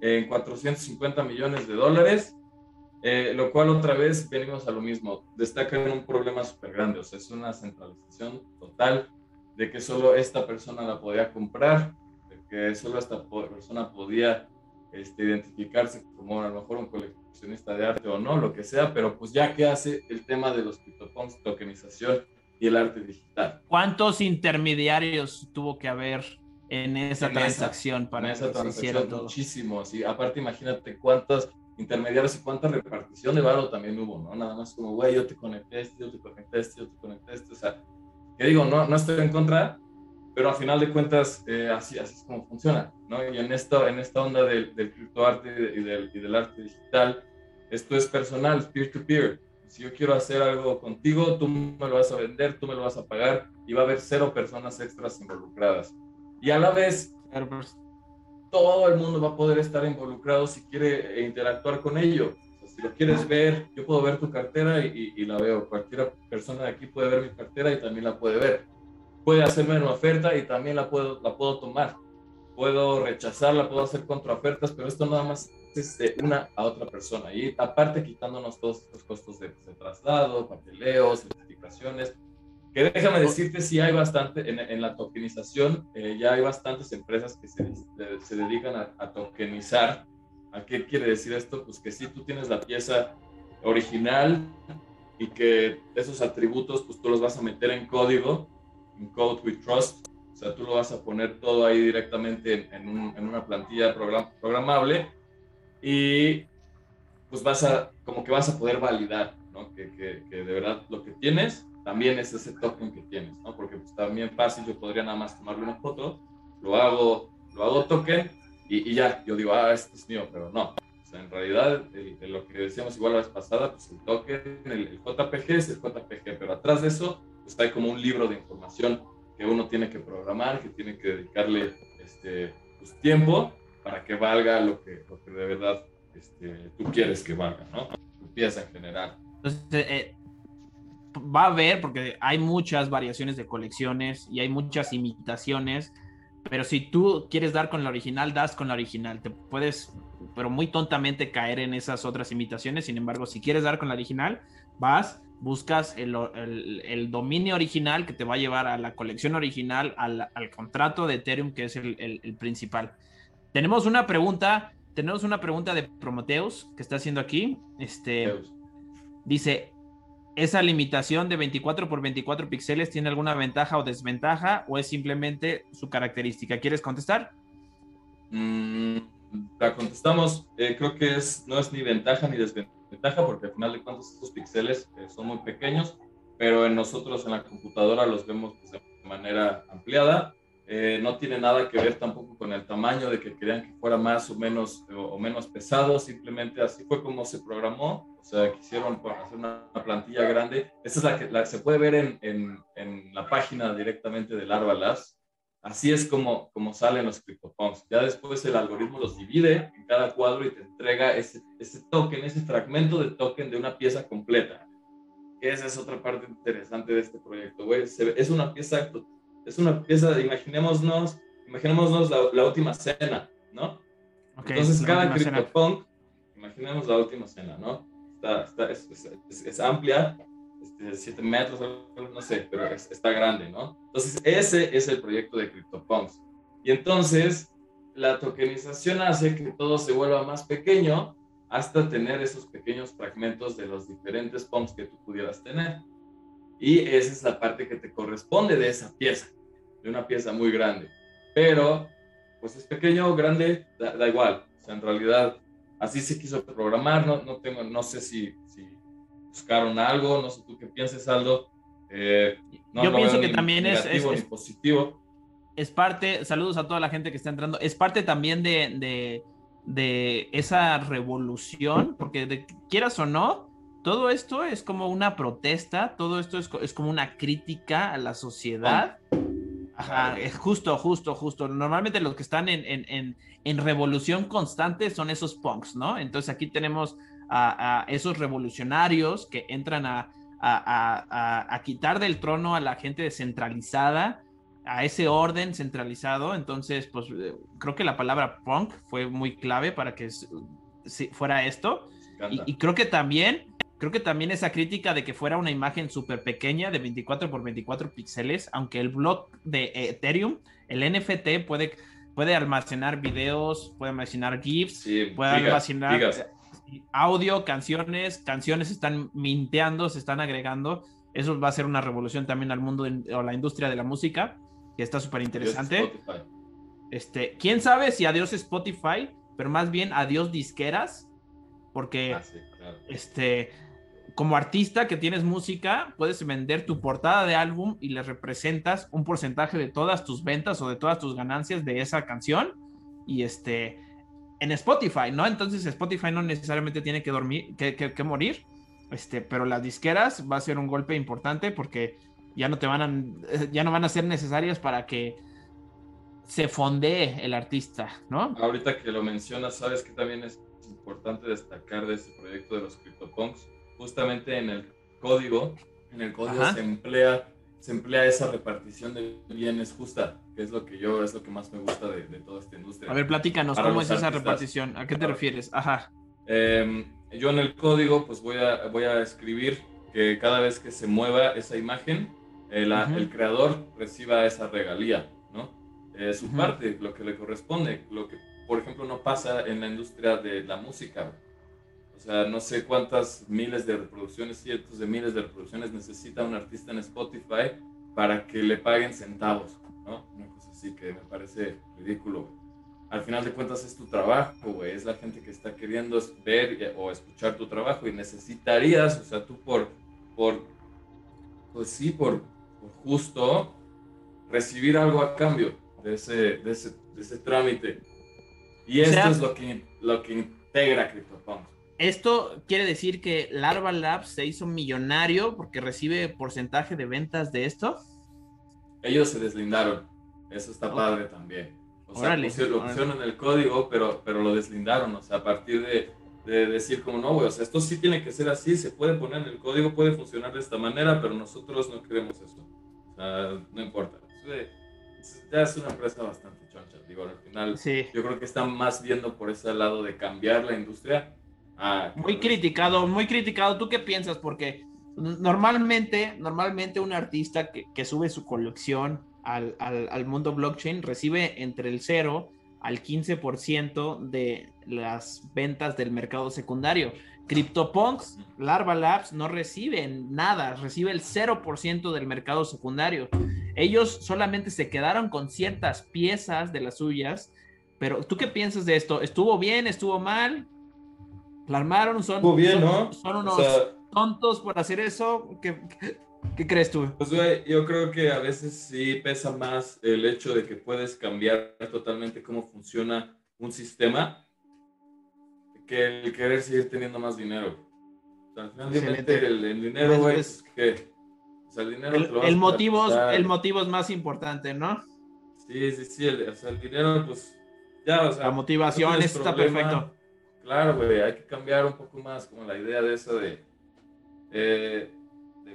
en 450 millones de dólares, eh, lo cual otra vez venimos a lo mismo, destacan un problema súper grande, o sea, es una centralización total de que solo esta persona la podía comprar, de que solo esta persona podía este, identificarse como a lo mejor un coleccionista de arte o no, lo que sea, pero pues ya que hace el tema de los CryptoPunks, tokenización y el arte digital.
¿Cuántos intermediarios tuvo que haber en esa transacción para
en esa transacción? Muchísimos. Y aparte, imagínate cuántos intermediarios y cuánta repartición de valor también hubo, ¿no? Nada más como, güey, yo te conecté este, yo te conecté este, yo te conecté este. O sea, que digo, no, no estoy en contra, pero a final de cuentas, eh, así, así es como funciona, ¿no? Y en esta, en esta onda del, del criptoarte y del, y del arte digital, esto es personal, peer-to-peer. Si yo quiero hacer algo contigo, tú me lo vas a vender, tú me lo vas a pagar y va a haber cero personas extras involucradas. Y a la vez, todo el mundo va a poder estar involucrado si quiere interactuar con ello. si lo quieres ver, yo puedo ver tu cartera y, y, la veo. Cualquier persona de aquí puede ver mi cartera y también la puede ver. Puede hacerme una oferta y también la puedo, la puedo tomar. Puedo rechazarla, puedo hacer contraofertas, pero esto nada más de una a otra persona. Y aparte quitándonos todos estos costos de, traslado, papeleo, certificaciones, que déjame decirte, si hay bastante, en, la tokenización, eh, ya hay bastantes empresas que se, se dedican a, a, tokenizar. ¿A qué quiere decir esto? Pues que si tú tienes la pieza original y que esos atributos, pues tú los vas a meter en código, en Code with Trust, o sea, tú lo vas a poner todo ahí directamente en, en una plantilla program, programable y pues vas a, como que vas a poder validar, ¿no? Que, que, que, de verdad lo que tienes también es ese token que tienes, ¿no? Porque pues también fácil, yo podría nada más tomarle una foto, lo hago, lo hago token y, y ya, yo digo, ah, este es mío, pero no. O sea, en realidad, lo que decíamos igual la vez pasada, pues el token, el, el JPG es el JPG, pero atrás de eso, pues hay como un libro de información que uno tiene que programar, que tiene que dedicarle este, pues, tiempo para que valga lo que, de verdad este, tú quieres que valga, ¿no? Tu pieza en general.
Entonces, eh, va a haber, porque hay muchas variaciones de colecciones y hay muchas imitaciones, pero si tú quieres dar con la original, das con la original. Te puedes, pero muy tontamente caer en esas otras imitaciones. Sin embargo, si quieres dar con la original, vas, buscas el, dominio original que te va a llevar a la colección original, al, al contrato de Ethereum, que es el, el principal. Tenemos una pregunta, tenemos una pregunta de Prometheus que está haciendo aquí. Este dice: ¿Esa limitación de 24 por 24 píxeles tiene alguna ventaja o desventaja o es simplemente su característica? ¿Quieres contestar?
Mm, la contestamos. Eh, creo que es, no es ni ventaja ni desventaja porque al final de cuentas estos píxeles eh, son muy pequeños, pero en nosotros en la computadora los vemos pues, de manera ampliada eh, no tiene nada que ver tampoco con el tamaño de que querían que fuera más o menos, o, menos pesado, simplemente así fue como se programó, o sea, quisieron hacer una, plantilla grande. Esta es la que se puede ver en, en, la página directamente de Larva Labs. Así es como, como salen los CryptoPunks. Ya después el algoritmo los divide en cada cuadro y te entrega ese, ese token, ese fragmento de token de una pieza completa. Esa es otra parte interesante de este proyecto, güey. Es una pieza es una pieza, imaginémonos, imaginémonos la, la última cena, ¿no? Entonces cada CryptoPunk, imaginemos la última cena, ¿no? Está, está, es, es, amplia, este, 7 metros, no sé, pero está grande, ¿no? Entonces ese es el proyecto de CryptoPunks. Y entonces la tokenización hace que todo se vuelva más pequeño hasta tener esos pequeños fragmentos de los diferentes punks que tú pudieras tener. Y esa es la parte que te corresponde de esa pieza, de una pieza muy grande. Pero, pues es pequeño o grande, da, igual. O sea, en realidad, así se quiso programar. No, no, tengo, no sé si, si buscaron algo, no sé tú qué pienses, Aldo.
Eh, no, Yo pienso que también es, es,
positivo.
Es parte, saludos a toda la gente que está entrando, es parte también de, de, de esa revolución, porque de, quieras o no, todo esto es como una protesta, todo esto es, es como una crítica a la sociedad. Ajá, es justo, justo, justo. Normalmente los que están en, en, en, revolución constante son esos punks, ¿no? Entonces aquí tenemos a, esos revolucionarios que entran a, a, quitar del trono a la gente descentralizada, a ese orden centralizado. Entonces, pues eh, creo que la palabra punk fue muy clave para que fuera esto. y, creo que también Creo que también esa crítica de que fuera una imagen súper pequeña de 24 por 24 píxeles, aunque el blog de Ethereum, el NFT puede, puede almacenar videos, puede almacenar GIFs, puede almacenar audio, canciones, canciones están minteando, se están agregando. Eso va a ser una revolución también al mundo o la industria de la música, que está súper interesante. Este, quién sabe si adiós Spotify, pero más bien adiós disqueras, porque ah, este como artista que tienes música, puedes vender tu portada de álbum y le representas un porcentaje de todas tus ventas o de todas tus ganancias de esa canción. Y este, en Spotify, ¿no? Entonces Spotify no necesariamente tiene que dormir, que, morir. Este, pero las disqueras va a ser un golpe importante porque ya no te van a, ya no van a ser necesarias para que se fondee el artista, ¿no?
Ahorita que lo mencionas, sabes que también es importante destacar de este proyecto de los CryptoPunks justamente en el código, en el código se emplea, se emplea esa repartición de bienes justa, que es lo que yo, es lo que más me gusta de, toda esta industria.
A ver, platícanos, ¿cómo es esa repartición? ¿A qué te refieres? Ajá.
Em, yo en el código, pues voy a, voy a escribir que cada vez que se mueva esa imagen, el, el creador reciba esa regalía, ¿no? Es su parte, lo que le corresponde, lo que, por ejemplo, no pasa en la industria de la música. O sea, no sé cuántas miles de reproducciones, cientos de miles de reproducciones necesita un artista en Spotify para que le paguen centavos, ¿no? Una cosa así que me parece ridículo. Al final de cuentas es tu trabajo, güey. Es la gente que está queriendo ver o escuchar tu trabajo y necesitarías, o sea, tú por, por pues sí, por, justo recibir algo a cambio de ese, de ese, de ese trámite. Y esto es lo que, lo que integra CryptoPunks.
Esto quiere decir que Larva Labs se hizo millonario porque recibe porcentaje de ventas de esto.
Ellos se deslindaron. Eso está padre también. O sea, lo pusieron en el código, pero, pero lo deslindaron. O sea, a partir de, de decir como no, güey, o sea, esto sí tiene que ser así, se puede poner en el código, puede funcionar de esta manera, pero nosotros no queremos eso. O sea, no importa. Ya es una empresa bastante choncha. Digo, al final, yo creo que están más viendo por ese lado de cambiar la industria
Ah, muy criticado, muy criticado. ¿Tú qué piensas? Porque normalmente, normalmente un artista que, sube su colección al, mundo blockchain recibe entre el 0 al 15% de las ventas del mercado secundario. CryptoPunks, Larva Labs no reciben nada, recibe el 0% del mercado secundario. Ellos solamente se quedaron con ciertas piezas de las suyas, pero ¿tú qué piensas de esto? ¿Estuvo bien? ¿Estuvo mal? La armaron, son, son, unos tontos por hacer eso. ¿Qué, qué, crees tú?
Pues, güey, yo creo que a veces sí pesa más el hecho de que puedes cambiar totalmente cómo funciona un sistema que el querer seguir teniendo más dinero. O sea, al final el, el, dinero, güey, es que. O sea, el dinero.
El, el motivo, el motivo es más importante, ¿no?
Sí, sí, sí. El, o sea, el dinero, pues. Ya, o sea.
La motivación está perfecto
Claro, güey, hay que cambiar un poco más como la idea de eso de, de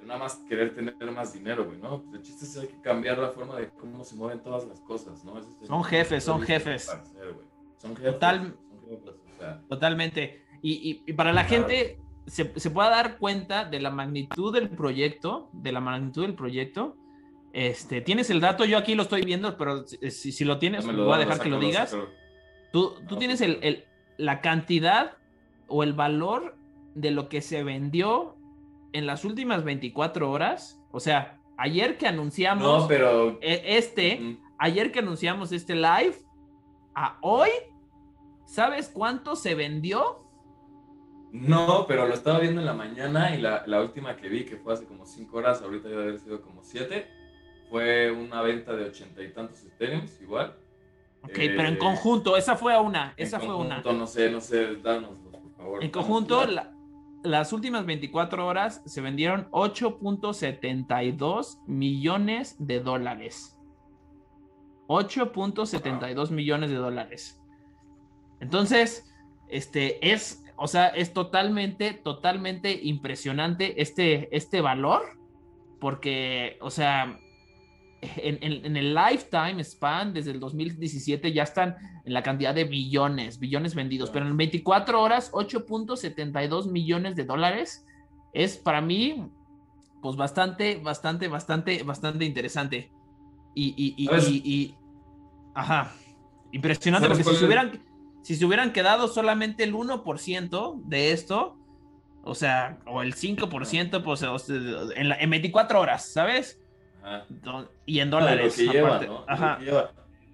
nada más querer tener más dinero, güey, ¿no? Pues el chiste es que hay que cambiar la forma de cómo se mueven todas las cosas, ¿no?
son jefes, son jefes.
son jefes.
Total, Totalmente. Y, y, para la gente se, se pueda dar cuenta de la magnitud del proyecto, de la magnitud del proyecto. Este, tienes el dato, yo aquí lo estoy viendo, pero si, si lo tienes, me lo voy a dejar que lo digas. Tú, tú tienes el, el, la cantidad o el valor de lo que se vendió en las últimas 24 horas. O sea, ayer que anunciamos
No, pero.
e- este, ayer que anunciamos este live, a hoy, ¿sabes cuánto se vendió?
No, pero lo estaba viendo en la mañana y la, la última que vi, que fue hace como 5 horas, ahorita debe haber sido como 7, fue una venta de ochenta y tantos Ethereum, igual.
Ok,
Eh,
pero en conjunto, esa fue una,
En
esa fue una.
conjunto, No sé, no sé, dánoslos, por favor.
En conjunto, la- las últimas 24 horas se vendieron 8.72 millones de dólares. 8.72 millones de dólares. Entonces, este es, o sea, es totalmente, totalmente impresionante este, este valor, porque, o sea, en, en- en el lifetime span desde el 2017 ya están en la cantidad de billones, billones vendidos, pero en 24 horas 8.72 millones de dólares es para mí pues bastante, bastante, bastante, bastante interesante. Y, y, y, ajá, impresionante
¿Sabes
porque si se, hubieran, si se hubieran quedado solamente el 1% de esto, o sea, o el 5%, pues en, la- en 24 horas, ¿sabes?
Ajá.
Y en
de
dólares.
Lo que lleva,
aparte.
¿no? De lo
Ajá.
que lleva.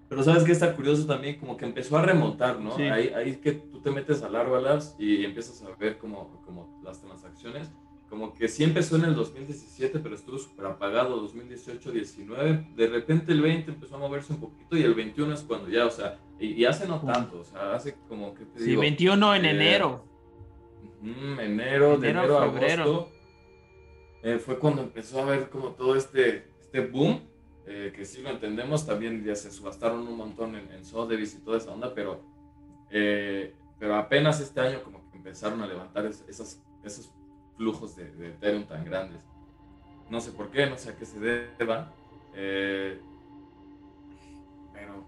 Pero sabes que está curioso también, como que empezó a remontar, ¿no?
Sí.
Ahí, ahí que tú te metes a Larva Labs y empiezas a ver como, como las transacciones. Como que sí empezó en el 2017, pero estuvo súper apagado 2018, 19. De repente el 20 empezó a moverse un poquito y el 21 es cuando ya, o sea, y, y hace no tanto, o sea, hace como que te
Sí,
digo.
21 en
eh,
enero.
Enero, de
Enero,
enero a
febrero.
agosto, eh, fue cuando empezó a ver como todo este, este boom, eh, que sí lo entendemos, también ya se subastaron un montón en, en Sotheby's y toda esa onda, pero, eh, pero apenas este año como que empezaron a levantar es- esos flujos de, Ethereum tan grandes. No sé por qué, no sé a qué se deba, eh, pero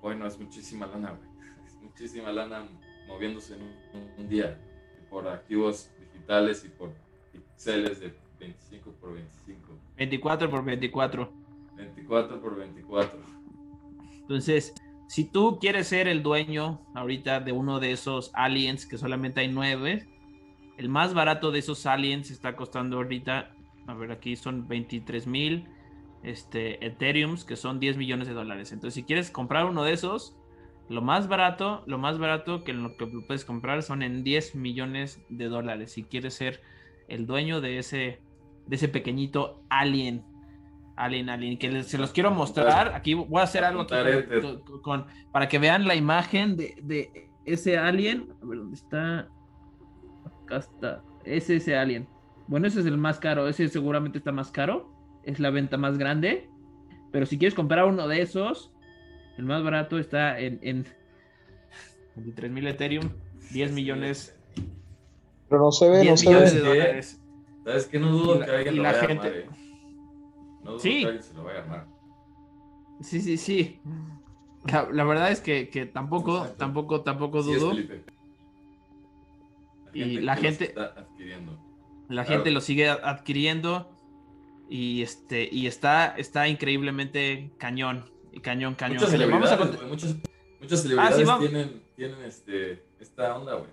bueno, es muchísima lana. Es muchísima lana moviéndose en un, un día por activos digitales y por píxeles de 25 por 25,
24 por 24.
24 por 24.
Entonces, si tú quieres ser el dueño ahorita de uno de esos aliens, que solamente hay nueve, el más barato de esos aliens está costando ahorita, a ver, aquí son 23 mil este, Ethereums, que son 10 millones de dólares. Entonces, si quieres comprar uno de esos, lo más barato, lo más barato que lo que puedes comprar son en 10 millones de dólares. Si quieres ser el dueño de ese, de ese pequeñito alien. Alien, alien, que les- se los quiero mostrar. Aquí voy a hacer algo aquí
Apuntar
con-
Ether.
con- con- para que vean la imagen de, de ese alien. A ver dónde está. Acá está. Es ese alien. Bueno, ese es el más caro. Ese seguramente está más caro. Es la venta más grande. Pero si quieres comprar uno de esos, el más barato está en, en 23 mil Ethereum, 10 millones,
Pero no se ve, no
10
se
millones
ve.
de dólares.
¿Sabes qué? No dudo
Y la-
que alguien
y
lo
la
vaya
gente-
a armar, eh. No dudo
Sí.
que alguien se lo vaya a armar.
Sí, sí, sí. La, la verdad es que, que tampoco,
Exacto.
tampoco, tampoco dudo. Y la
que los
gente-
está adquiriendo.
La
Claro.
gente lo sigue adquiriendo y este y está está increíblemente cañón y cañón cañón.
Muchas
cañón. Vamos a
celebridades, muchas, muchas celebridades
Ah, sí, vamos.
tienen, tienen este, esta onda, güey.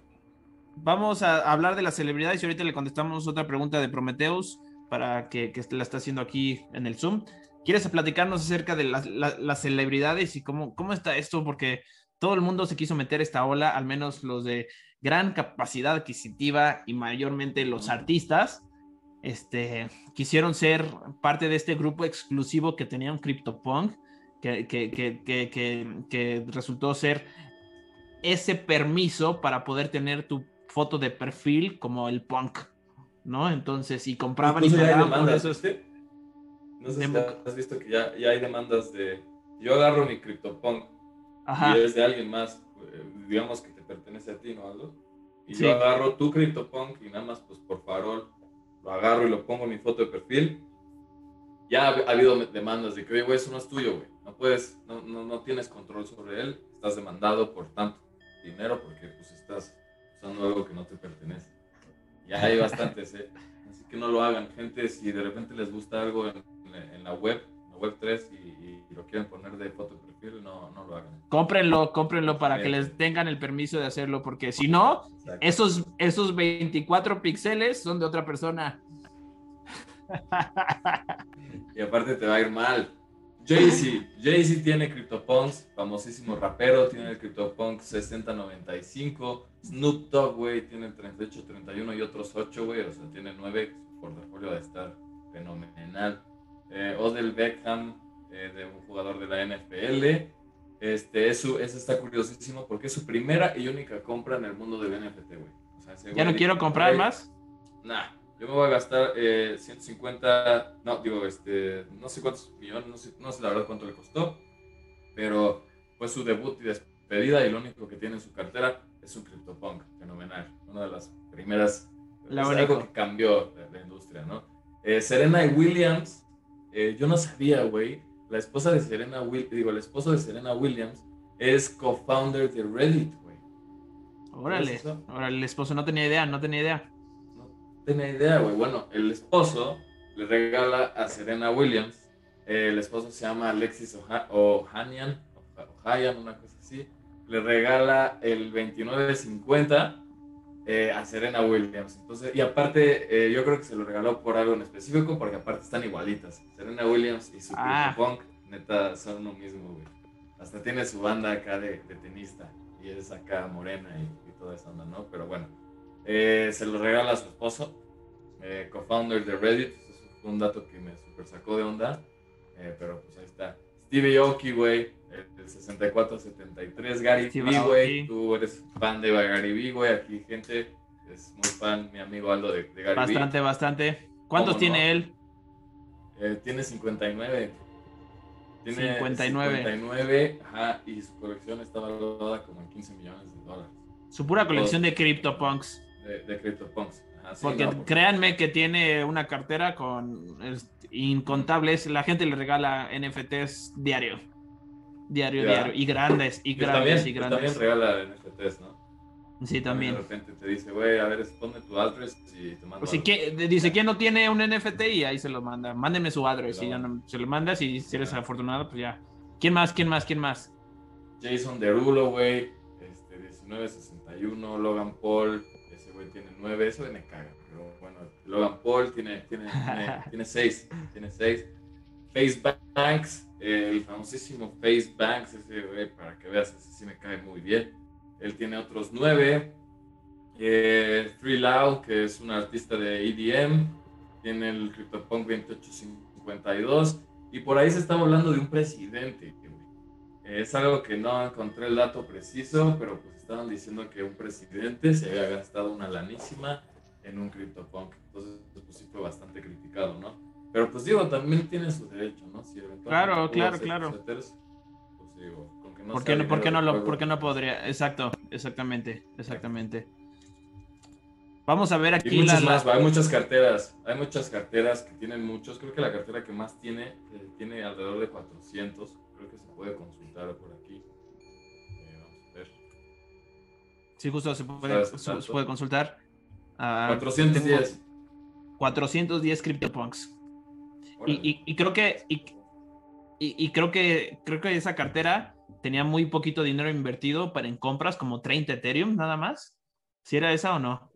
Vamos a hablar de las celebridades y ahorita le contestamos otra pregunta de Prometheus para que, que la está haciendo aquí en el Zoom. ¿Quieres platicarnos acerca de las, la- las celebridades y cómo, cómo está esto? Porque todo el mundo se quiso meter esta ola, al menos los de gran capacidad adquisitiva y mayormente los artistas, este, quisieron ser parte de este grupo exclusivo que tenía un CryptoPunk, que, que, que, que resultó ser ese permiso para poder tener tu foto de perfil como el punk, ¿no? Entonces, y compraban y
Incluso
pagaban por
demandas,
esos.
¿viste? No sé si has visto que ya, ya hay demandas de... Yo agarro mi CryptoPunk
Ajá,
y es de alguien más, eh, digamos que te pertenece a ti, ¿no? Algo. Y
Sí.
yo agarro tu CryptoPunk y nada más, pues por farol, lo agarro y lo pongo en mi foto de perfil. Ya ha, ha habido demandas de que, oye, güey, eso no es tuyo, güey. No puedes, no, no, no tienes control sobre él. Estás demandado por tanto dinero porque pues estás usando algo que no te pertenece. Ya hay bastantes, ¿eh? Así que no lo hagan, gente. Si de repente les gusta algo en, en la- web, en la web 3 y, y lo quieren poner de foto de perfil, no, no lo hagan.
Cómprenlo, cómprenlo para que les tengan el permiso de hacerlo, porque si no, esos, esos 24 píxeles son de otra persona.
y aparte te va a ir mal. Jay-Z, Jay-Z tiene CryptoPunks, famosísimo rapero, tiene el CryptoPunk 6095. Snoop Dogg, güey, tiene el 3831 y otros 8, güey, o sea, tiene 9. Su portafolio de estar fenomenal. Eh, Odell Beckham, eh, de un jugador de la NFL. Este, eso, eso está curiosísimo porque es su primera y única compra en el mundo del NFT, güey. O
sea, ¿Ya no quiero comprar más?
Nah, yo me voy a gastar eh, 150, no, digo, este, no sé cuántos millones, no sé, no sé la verdad cuánto le costó, pero fue su debut y despedida y lo único que tiene en su cartera es un CryptoPunk, fenomenal, una de las primeras, la es algo que cambió la, industria, ¿no? Eh, Serena Williams, eh, yo no sabía, güey, la esposa de Serena, Will, digo, el esposo de Serena Williams es co-founder de Reddit, güey.
Órale, órale, el esposo no tenía idea, no tenía idea
tenía idea, güey. Bueno, el esposo le regala a Serena Williams. el esposo se llama Alexis Ohanian, Ohayan, una cosa así. Le regala el 2950 eh, a Serena Williams. Entonces, y aparte, eh, yo creo que se lo regaló por algo en específico, porque aparte están igualitas. Serena Williams y su ah. punk, neta, son lo mismo, güey. Hasta tiene su banda acá de, tenista. Y es acá morena y, y toda esa onda, ¿no? Pero bueno. Eh, se lo regala a su esposo, eh, co-founder de Reddit. Eso fue un dato que me super sacó de onda. Eh, pero pues ahí está. Stevie Aoki, güey, el 6473. Gary B, güey. Tú eres fan de Gary B, güey. Aquí gente es muy fan, mi amigo Aldo de, de Gary
Bastante, bastante. ¿Cuántos tiene él?
tiene 59.
Tiene 59.
59, ajá, y su colección está valorada como en 15 millones de dólares.
Su pura colección de CryptoPunks
de, CryptoPunks.
Porque créanme que tiene una cartera con incontables. La gente le regala NFTs diario. Diario, diario. Y grandes, y grandes, y grandes.
También regala NFTs, ¿no?
Sí, también.
De repente te dice, güey, a ver, ponme tu address y te mando.
Pues que, dice, ¿quién no tiene un NFT? Y ahí se lo manda. Mándeme su address y ya no, se lo mandas. Y si eres afortunado, pues ya. ¿Quién más? ¿Quién más? ¿Quién más?
Jason Derulo, güey. Este, 1961. Logan Paul tiene nueve, eso me caga. Pero bueno, Logan Paul tiene, tiene, tiene, seis. Tiene seis. Face Banks, el famosísimo Face Banks, ese güey, para que veas, ese sí me cae muy bien. Él tiene otros nueve. Eh, Free Loud, que es un artista de EDM, tiene el CryptoPunk 2852. Y por ahí se estaba hablando de un presidente. Es algo que no encontré el dato preciso, pero pues estaban diciendo que un presidente se había gastado una lanísima en un CryptoPunk. Entonces, pues sí fue bastante criticado, ¿no? Pero pues digo, también tiene su derecho, ¿no?
claro, claro, claro. pues digo, con que no ¿Por, qué no, ¿por, qué no lo, ¿Por qué no podría? Exacto, exactamente, exactamente. Vamos a ver aquí.
Y más, hay muchas carteras, hay muchas carteras que tienen muchos. Creo que la cartera que más tiene, eh, tiene alrededor de 400. Creo que se puede consultar por aquí.
Sí, justo se puede, se puede consultar.
410.
410 CryptoPunks. Y, y, creo que y, y, creo que creo que esa cartera tenía muy poquito dinero invertido para en compras, como 30 Ethereum nada más. ¿Si era esa o no?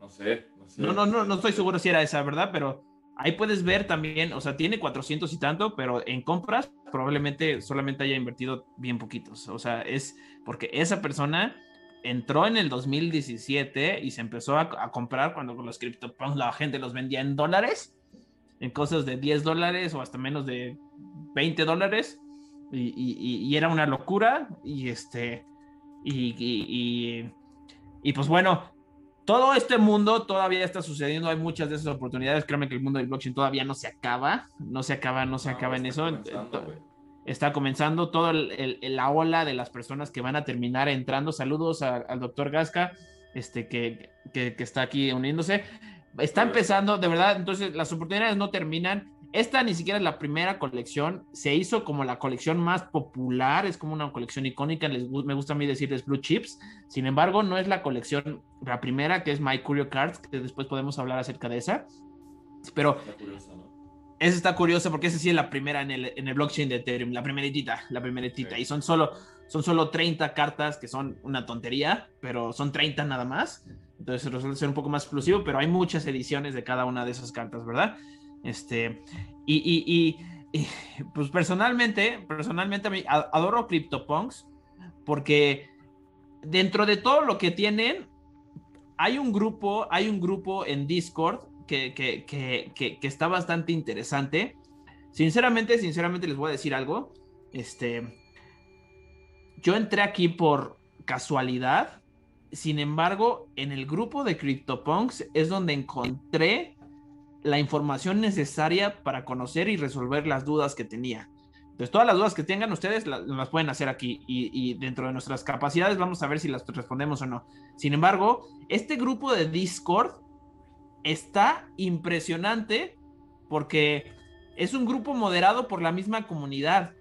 No sé, no sé.
No, no, no, no estoy seguro si era esa, ¿verdad? Pero ahí puedes ver también, o sea, tiene 400 y tanto, pero en compras probablemente solamente haya invertido bien poquitos. O sea, es porque esa persona entró en el 2017 y se empezó a, comprar cuando con los CryptoPunks la gente los vendía en dólares, en cosas de 10 dólares o hasta menos de 20 dólares. Y, era una locura. Y este. Y, y, pues bueno, todo este mundo todavía está sucediendo. Hay muchas de esas oportunidades. Créanme que el mundo del blockchain todavía no se acaba. No se acaba, no se acaba en eso está comenzando toda la ola de las personas que van a terminar entrando. Saludos al doctor Gasca, este, que, que, está aquí uniéndose. Está empezando, de verdad, entonces las oportunidades no terminan. Esta ni siquiera es la primera colección, se hizo como la colección más popular, es como una colección icónica, les, me gusta a mí decirles Blue Chips, sin embargo no es la colección, la primera que es My Curio Cards, que después podemos hablar acerca de esa, pero esa está curiosa porque esa sí es la primera en el, en el blockchain de Ethereum, la primeritita, la primeritita. Y son solo, son solo 30 cartas que son una tontería, pero son 30 nada más. Entonces resulta ser un poco más explosivo, pero hay muchas ediciones de cada una de esas cartas, ¿verdad? Este, y, y, y, pues personalmente, personalmente a mí adoro CryptoPunks porque dentro de todo lo que tienen, hay un grupo, hay un grupo en Discord que, que, que, que, está bastante interesante. Sinceramente, sinceramente les voy a decir algo. Este, yo entré aquí por casualidad. Sin embargo, en el grupo de CryptoPunks es donde encontré la información necesaria para conocer y resolver las dudas que tenía. Entonces, todas las dudas que tengan ustedes las, pueden hacer aquí y, dentro de nuestras capacidades vamos a ver si las respondemos o no. Sin embargo, este grupo de Discord está impresionante porque es un grupo moderado por la misma comunidad,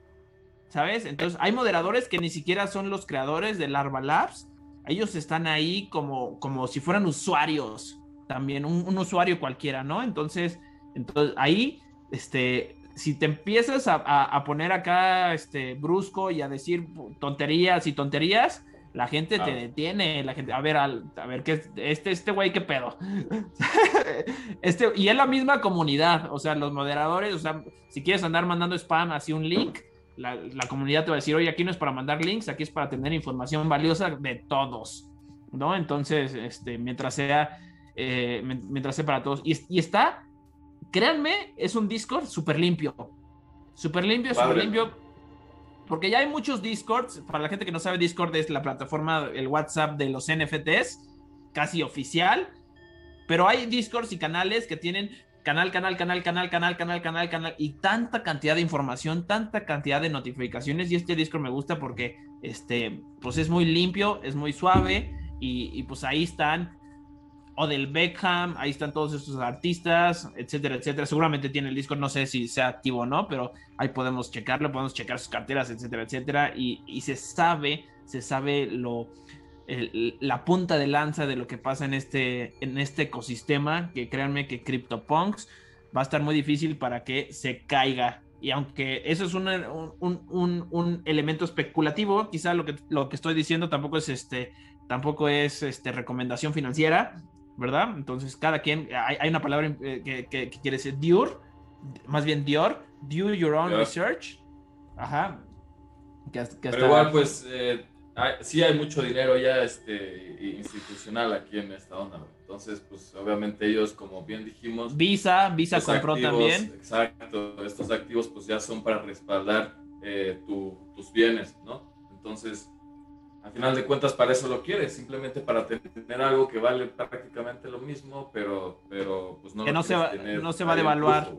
¿sabes? Entonces, hay moderadores que ni siquiera son los creadores de Larva Labs. Ellos están ahí como, como si fueran usuarios, también un, usuario cualquiera, ¿no? Entonces, entonces ahí, este, si te empiezas a, poner acá este brusco y a decir tonterías y tonterías, la gente te detiene, la gente, a ver, a ver, ¿qué, este, este güey, qué pedo. este, y es la misma comunidad, o sea, los moderadores, o sea, si quieres andar mandando spam así un link, la, comunidad te va a decir, oye, aquí no es para mandar links, aquí es para tener información valiosa de todos, ¿no? Entonces, este, mientras sea, eh, mientras sea para todos. Y, y está créanme, es un Discord súper limpio. Súper limpio, súper limpio. Porque ya hay muchos Discords. Para la gente que no sabe, Discord es la plataforma, el WhatsApp de los NFTs, casi oficial. Pero hay Discords y canales que tienen canal, canal, canal, canal, canal, canal, canal, canal. Y tanta cantidad de información, tanta cantidad de notificaciones. Y este Discord me gusta porque este, pues es muy limpio, es muy suave. Y, y pues ahí están o del Beckham, ahí están todos estos artistas, etcétera, etcétera. Seguramente tiene el disco, no sé si sea activo o no, pero ahí podemos checarlo, podemos checar sus carteras, etcétera, etcétera. Y, se sabe, se sabe lo, la punta de lanza de lo que pasa en este, en este ecosistema, que créanme que CryptoPunks va a estar muy difícil para que se caiga. Y aunque eso es un, un, un, elemento especulativo, quizá lo que, lo que estoy diciendo tampoco es este tampoco es este, recomendación financiera, ¿verdad? Entonces, cada quien, hay, una palabra eh, que, quiere decir Dior, más bien Dior, do your own research. Ajá.
Pero igual, pues, eh, sí hay mucho dinero ya este, institucional aquí en esta onda. Entonces, pues, obviamente ellos, como bien dijimos...
Visa, Visa compró también.
Exacto, estos activos pues ya son para respaldar eh, tus bienes, ¿no? Entonces, al final de cuentas para eso lo quieres, simplemente para tener algo que vale prácticamente lo mismo, pero, pero pues no,
que no, se va, no se va a devaluar.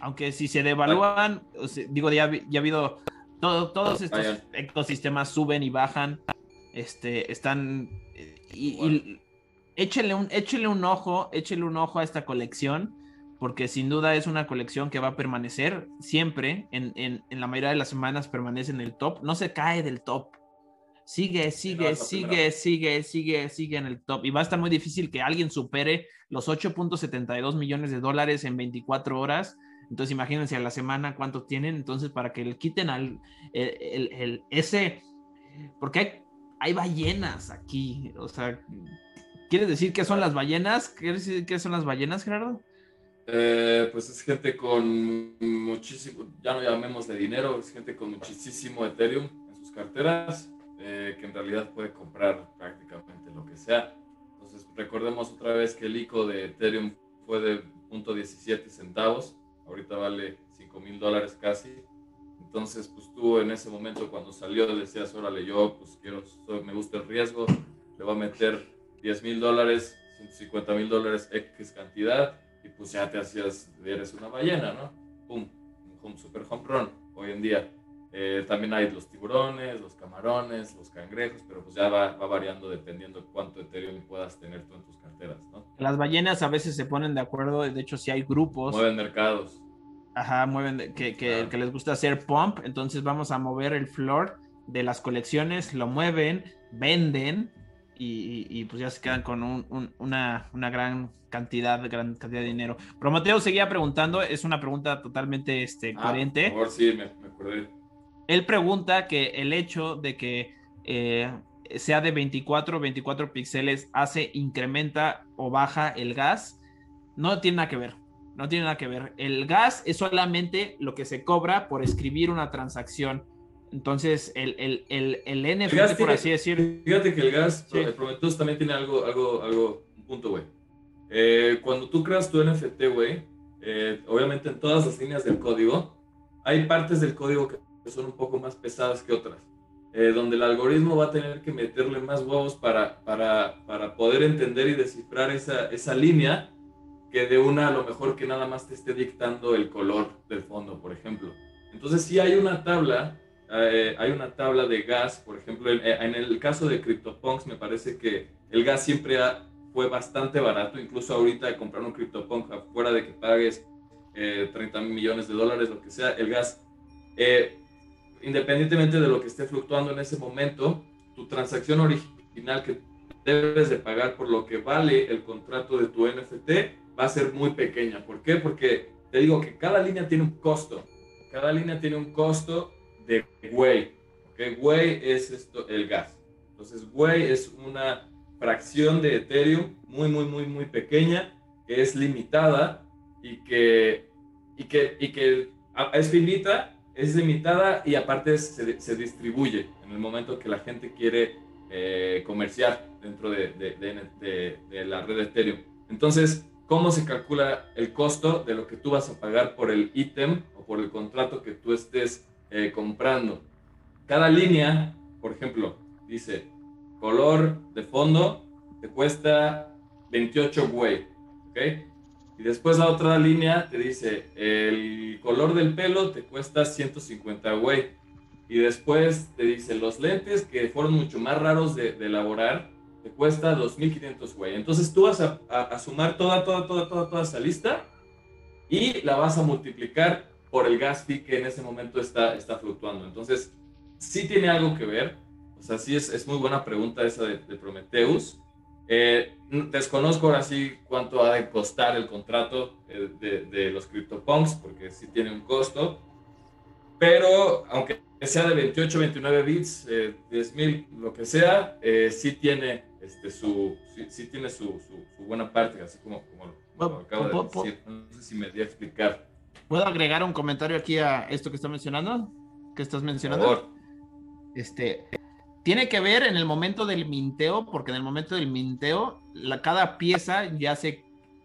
Aunque si se devalúan, digo, ya, ya ha habido, todo, todos estos ecosistemas suben y bajan, este, están, y, échele, un, échele un ojo, échele un ojo a esta colección, porque sin duda es una colección que va a permanecer siempre, en, en, en la mayoría de las semanas permanece en el top, no se cae del top sigue, sigue, sigue, sigue, sigue, sigue en el top. Y va a estar muy difícil que alguien supere los 8.72 millones de dólares en 24 horas. Entonces imagínense a la semana cuánto tienen. Entonces para que le quiten al el, ese, porque hay, hay ballenas aquí. O sea, ¿quieres decir qué son las ballenas? ¿Quieres decir qué son las ballenas, Gerardo?
Eh, pues es gente con muchísimo, ya no llamemos de dinero, es gente con muchísimo Ethereum en sus carteras eh, que en realidad puede comprar prácticamente lo que sea. Entonces, recordemos otra vez que el ICO de Ethereum fue de 0.17 centavos, ahorita vale 5 mil dólares casi. Entonces, pues tú en ese momento cuando salió decías, órale, yo pues quiero, me gusta el riesgo, le voy a meter 10 mil dólares, 150 mil dólares X cantidad y pues ya te hacías, eres una ballena, ¿no? Pum, un super home run hoy en día. Eh, también hay los tiburones, los camarones, los cangrejos, pero pues ya va, variando dependiendo cuánto Ethereum puedas tener tú en tus carteras, ¿no?
Las ballenas a veces se ponen de acuerdo, de hecho si hay grupos.
Mueven mercados.
Ajá, mueven, que, que, que les gusta hacer pump, entonces vamos a mover el floor de las colecciones, lo mueven, venden y, pues ya se quedan con una, gran cantidad, gran cantidad de dinero. Prometeo seguía preguntando, es una pregunta totalmente este,
ah,
coherente.
Por favor, sí, me, acordé.
Él pregunta que el hecho de que eh, sea de 24 24 píxeles hace, incrementa o baja el gas, no tiene nada que ver. No tiene nada que ver. El gas es solamente lo que se cobra por escribir una transacción. Entonces, el, el, el, el NFT, por así decir.
Fíjate que el gas, el Prometheus también tiene algo, algo, algo, un punto, güey. Eh, cuando tú creas tu NFT, güey, eh, obviamente en todas las líneas del código, hay partes del código que son un poco más pesadas que otras. Eh, donde el algoritmo va a tener que meterle más huevos para, para, para poder entender y descifrar esa, esa línea que de una a lo mejor que nada más te esté dictando el color del fondo, por ejemplo. Entonces, si hay una tabla eh, hay una tabla de gas, por ejemplo, en, en, el caso de CryptoPunks me parece que el gas siempre fue bastante barato, incluso ahorita comprar un CryptoPunk afuera de que pagues eh, 30 millones de dólares, lo que sea, el gas, eh, independientemente de lo que esté fluctuando en ese momento, tu transacción original que debes de pagar por lo que vale el contrato de tu NFT va a ser muy pequeña. ¿Por qué? Porque te digo que cada línea tiene un costo. Cada línea tiene un costo de güey. ¿okay? Güey es esto, el gas. Entonces, güey es una fracción de Ethereum muy, muy, muy, muy pequeña, que es limitada y que, y que, y que es finita, es limitada y aparte se, se distribuye en el momento que la gente quiere eh, comerciar dentro de, de, de, de, la red Ethereum. Entonces, ¿cómo se calcula el costo de lo que tú vas a pagar por el ítem o por el contrato que tú estés eh, comprando. Cada línea, por ejemplo, dice color de fondo te cuesta 28 güey, ¿ok? Y después la otra línea te dice el color del pelo te cuesta 150 güey. Y después te dice los lentes que fueron mucho más raros de, elaborar te cuesta 2500 güey. Entonces tú vas a, a, sumar toda, toda, toda, toda, toda esa lista y la vas a multiplicar por el gas que en ese momento está, está fluctuando. Entonces, sí tiene algo que ver. O sea, sí es, es muy buena pregunta esa de, Prometheus. Eh, desconozco ahora sí cuánto ha de costar el contrato eh, de, de, los CryptoPunks, porque sí tiene un costo. Pero aunque sea de 28, 29 bits, eh, 10 mil, lo que sea, eh, sí tiene, este, su, sí, tiene su, su, buena parte, así como, como, lo acabo de decir. No sé si me di a explicar.
¿Puedo agregar un comentario aquí a esto que está mencionando? ¿Qué estás mencionando? Este, tiene que ver en el momento del minteo, porque en el momento del minteo, la, cada pieza ya se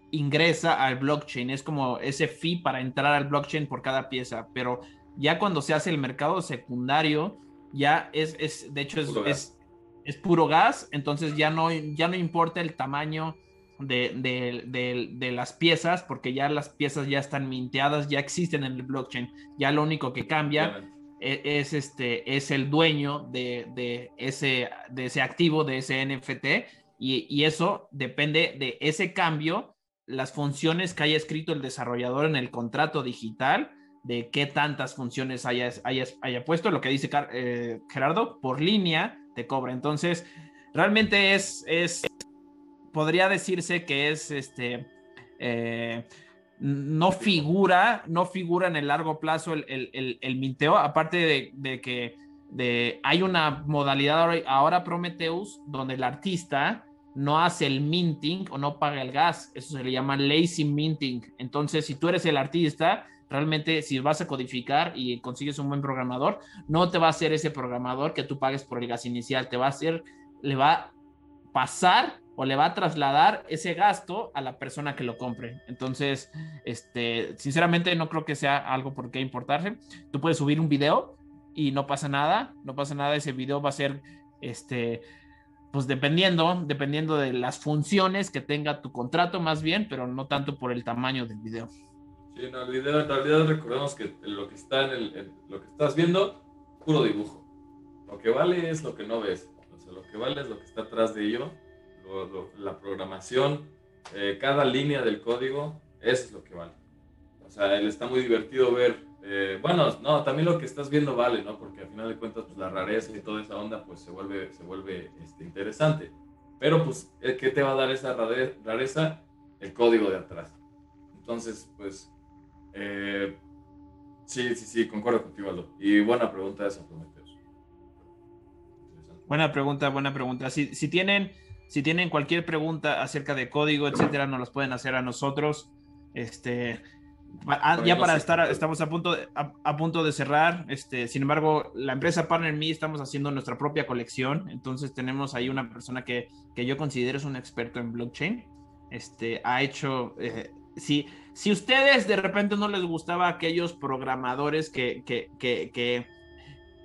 ingresa al blockchain. Es como ese fee para entrar al blockchain por cada pieza. Pero ya cuando se hace el mercado secundario, ya es, es de hecho, es, es, puro gas. Entonces ya no, ya no importa el tamaño de, las piezas, porque ya las piezas ya están minteadas, ya existen en el blockchain. Ya lo único que cambia es, este, es el dueño de, ese, de ese activo, de ese NFT, y, eso depende de ese cambio, las funciones que haya escrito el desarrollador en el contrato digital, de qué tantas funciones haya, haya, puesto, lo que dice eh, Gerardo, por línea te cobra. Entonces, realmente es, es podría decirse que es este. Eh, no figura, no figura en el largo plazo el, minteo, aparte de, que de, hay una modalidad ahora Prometheus donde el artista no hace el minting o no paga el gas, eso se le llama lazy minting. Entonces, si tú eres el artista, realmente si vas a codificar y consigues un buen programador, no te va a hacer ese programador que tú pagues por el gas inicial, te va a hacer, le va a pasar o le va a trasladar ese gasto a la persona que lo compre. Entonces, este, sinceramente no creo que sea algo por qué importarse. Tú puedes subir un video y no pasa nada, no pasa nada, ese video va a ser, este, pues dependiendo, dependiendo de las funciones que tenga tu contrato más bien, pero no tanto por el tamaño del video.
Sí, no, el video, en realidad recordemos que lo que está en, el, lo que estás viendo, puro dibujo. Lo que vale es lo que no ves. O sea, lo que vale es lo que está atrás de ello la programación, eh, cada línea del código, eso es lo que vale. O sea, él está muy divertido ver, eh, bueno, no, también lo que estás viendo vale, ¿no? Porque al final de cuentas, pues la rareza y toda esa onda, pues se vuelve, se vuelve este, interesante. Pero pues, ¿qué te va a dar esa rareza? El código de atrás. Entonces, pues, eh, sí, sí, sí, concuerdo contigo, Aldo. Y buena pregunta esa, Prometeos.
Buena pregunta, buena pregunta. Si, si, tienen, si tienen cualquier pregunta acerca de código, etcétera, nos las pueden hacer a nosotros. Este, Ah, ya para estar, estamos a punto, de, a, punto de cerrar. Este, sin embargo, la empresa Partner Me estamos haciendo nuestra propia colección. Entonces tenemos ahí una persona que, que yo considero es un experto en blockchain. Este, ha hecho, eh, si, si ustedes de repente no les gustaba aquellos programadores que, que, que, que,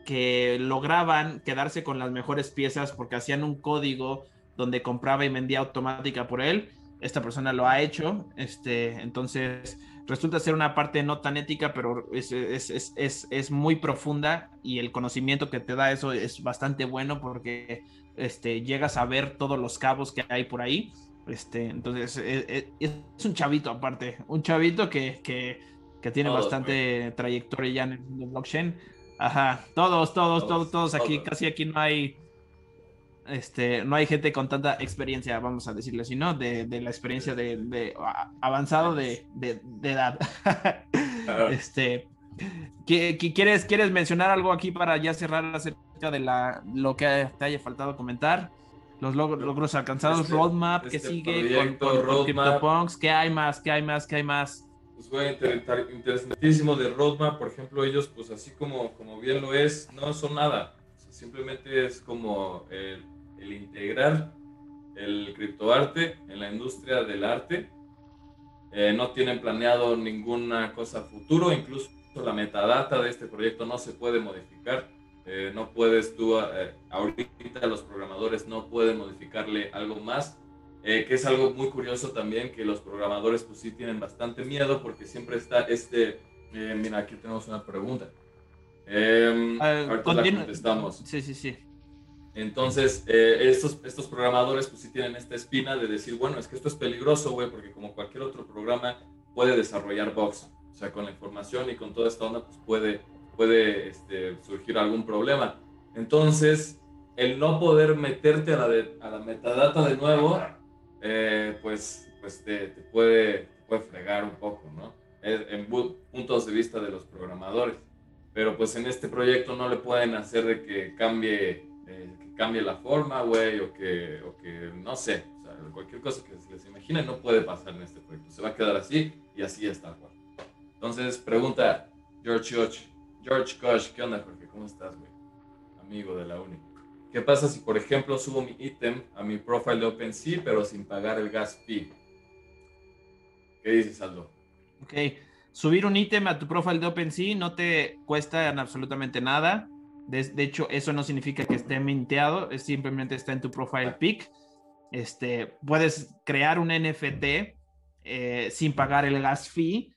que lograban quedarse con las mejores piezas porque hacían un código donde compraba y vendía automática por él, esta persona lo ha hecho. Este, entonces resulta ser una parte no tan ética, pero es, es, es, es, muy profunda y el conocimiento que te da eso es bastante bueno porque este, llegas a ver todos los cabos que hay por ahí. Este, entonces, e, e, es, un chavito aparte, un chavito que, que, que tiene bastante trayectoria ya en el blockchain. Ajá, todos, todos, todos, todos, aquí, casi aquí no hay este, no hay gente con tanta experiencia, vamos a decirlo así, ¿no? De, la experiencia de, avanzado de, edad. este, ¿quieres, ¿Quieres mencionar algo aquí para ya cerrar acerca de la, lo que te haya faltado comentar? Los logros, alcanzados, este, roadmap, que este sigue con, con, CryptoPunks, ¿qué hay más? ¿Qué hay más? ¿Qué hay más?
Pues fue interesantísimo de roadmap, por ejemplo, ellos, pues así como, como bien lo es, no son nada simplemente es como el, integrar el criptoarte en la industria del arte. Eh, no tienen planeado ninguna cosa futuro, incluso la metadata de este proyecto no se puede modificar. Eh, no puedes tú, eh, ahorita los programadores no pueden modificarle algo más, que es algo muy curioso también, que los programadores pues sí tienen bastante miedo porque siempre está este, mira, aquí tenemos una pregunta. Eh, contestamos.
Sí, sí, sí.
Entonces, eh, estos, estos programadores pues sí tienen esta espina de decir, bueno, es que esto es peligroso, güey, porque como cualquier otro programa puede desarrollar bugs. O sea, con la información y con toda esta onda, pues puede, puede este, surgir algún problema. Entonces, el no poder meterte a la, a la metadata de nuevo, eh, pues, pues te, puede, puede fregar un poco, ¿no? En puntos de vista de los programadores pero pues en este proyecto no le pueden hacer de que cambie, eh, cambie la forma, güey, o que, o que, no sé, o sea, cualquier cosa que se les imagine no puede pasar en este proyecto. Se va a quedar así y así está, güey. Entonces, pregunta George Koch, George Koch, ¿qué onda, Jorge? ¿Cómo estás, güey? Amigo de la uni. ¿Qué pasa si, por ejemplo, subo mi ítem a mi profile de OpenSea, pero sin pagar el gas fee? ¿Qué dices, Aldo?
Ok subir un ítem a tu profile de OpenSea no te cuesta absolutamente nada. De, hecho, eso no significa que esté minteado, es simplemente está en tu profile pic. Este, puedes crear un NFT eh, sin pagar el gas fee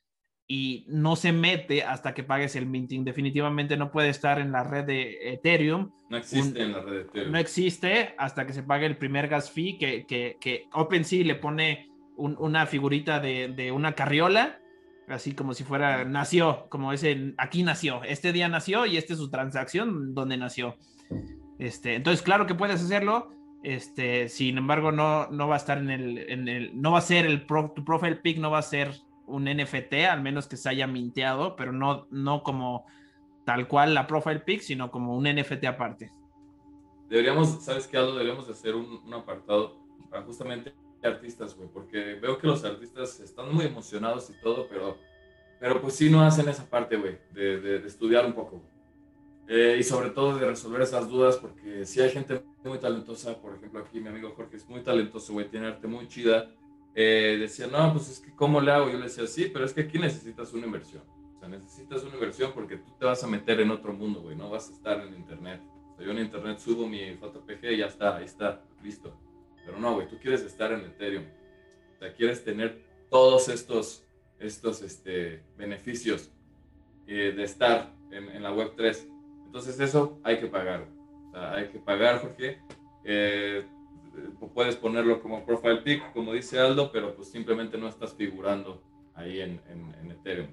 y no se mete hasta que pagues el minting. Definitivamente no puede estar en la red de Ethereum.
No existe en la red de Ethereum.
No existe hasta que se pague el primer gas fee que, que, que OpenSea le pone una figurita de, de, una carriola así como si fuera, nació, como ese, aquí nació, este día nació y esta es su transacción donde nació. Este, entonces, claro que puedes hacerlo, este, sin embargo, no, no va a estar en el, en el no va a ser el, tu profile pic no va a ser un NFT, al menos que se haya minteado, pero no, no como tal cual la profile pic, sino como un NFT aparte.
Deberíamos, ¿sabes qué, Aldo? Deberíamos hacer un, un apartado para justamente artistas, güey, porque veo que los artistas están muy emocionados y todo, pero, pero pues sí no hacen esa parte, güey, de, de, estudiar un poco, eh, y sobre todo de resolver esas dudas, porque si hay gente muy talentosa, por ejemplo aquí mi amigo Jorge es muy talentoso, güey, tiene arte muy chida, eh, decía, no, pues es que ¿cómo le hago? Yo le decía, sí, pero es que aquí necesitas una inversión. O sea, necesitas una inversión porque tú te vas a meter en otro mundo, güey, no vas a estar en internet. O sea, yo en internet subo mi JPG y ya está, ahí está, listo. Pero no, güey, tú quieres estar en Ethereum. O sea, quieres tener todos estos, estos este, beneficios eh, de estar en, la Web 3. Entonces eso hay que pagar. Hay que pagar, Jorge. Eh, puedes ponerlo como profile pic, como dice Aldo, pero pues simplemente no estás figurando ahí en, Ethereum.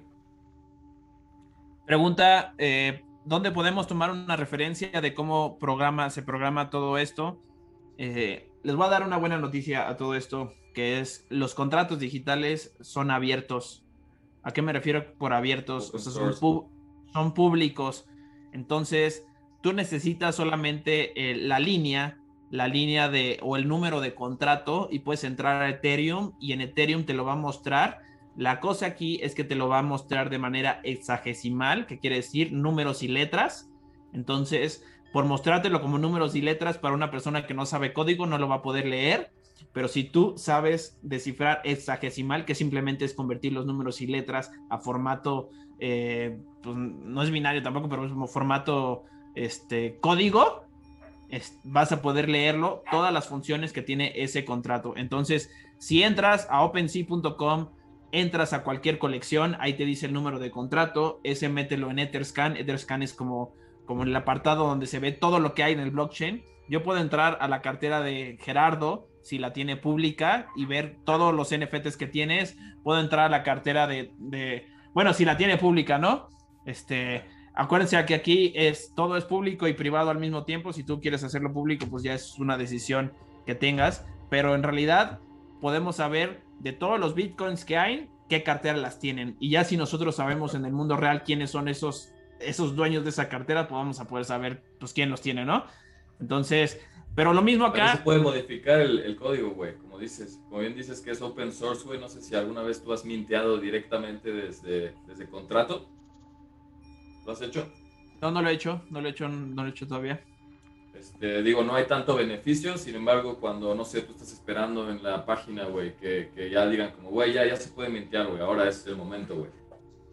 Pregunta, eh, ¿dónde podemos tomar una referencia de cómo programa, se programa todo esto? Les voy a dar una buena noticia a todo esto, que es los contratos digitales son abiertos. ¿A qué me refiero por abiertos? O sea, son, son, públicos. Entonces, tú necesitas solamente eh, la línea, la línea de o el número de contrato y puedes entrar a Ethereum y en Ethereum te lo va a mostrar. La cosa aquí es que te lo va a mostrar de manera hexagesimal, que quiere decir números y letras. Entonces, por mostrártelo como números y letras para una persona que no sabe código, no lo va a poder leer. Pero si tú sabes descifrar hexagesimal, que simplemente es convertir los números y letras a formato, eh, pues no es binario tampoco, pero es como formato este, código, vas a poder leerlo, todas las funciones que tiene ese contrato. Entonces, si entras a OpenSea.com, entras a cualquier colección, ahí te dice el número de contrato, ese mételo en Etherscan. Etherscan es como como en el apartado donde se ve todo lo que hay en el blockchain, yo puedo entrar a la cartera de Gerardo, si la tiene pública, y ver todos los NFTs que tienes. Puedo entrar a la cartera de, bueno, si la tiene pública, ¿no? Este, acuérdense que aquí es todo es público y privado al mismo tiempo. Si tú quieres hacerlo público, pues ya es una decisión que tengas. Pero en realidad podemos saber de todos los bitcoins que hay, qué cartera las tienen. Y ya si nosotros sabemos en el mundo real quiénes son esos esos dueños de esa cartera, pues vamos a poder saber pues quién los tiene, ¿no? Entonces, pero lo mismo acá.
se puede modificar el, código, güey, como dices. Como bien dices que es open source, güey. No sé si alguna vez tú has minteado directamente desde, desde contrato. ¿Lo has hecho?
No, no lo he hecho. No lo he hecho, no lo he hecho todavía.
Este, digo, no hay tanto beneficio, sin embargo, cuando, no sé, tú estás esperando en la página, güey, que, que ya digan como, güey, ya, ya se puede mintear, güey, ahora es el momento, güey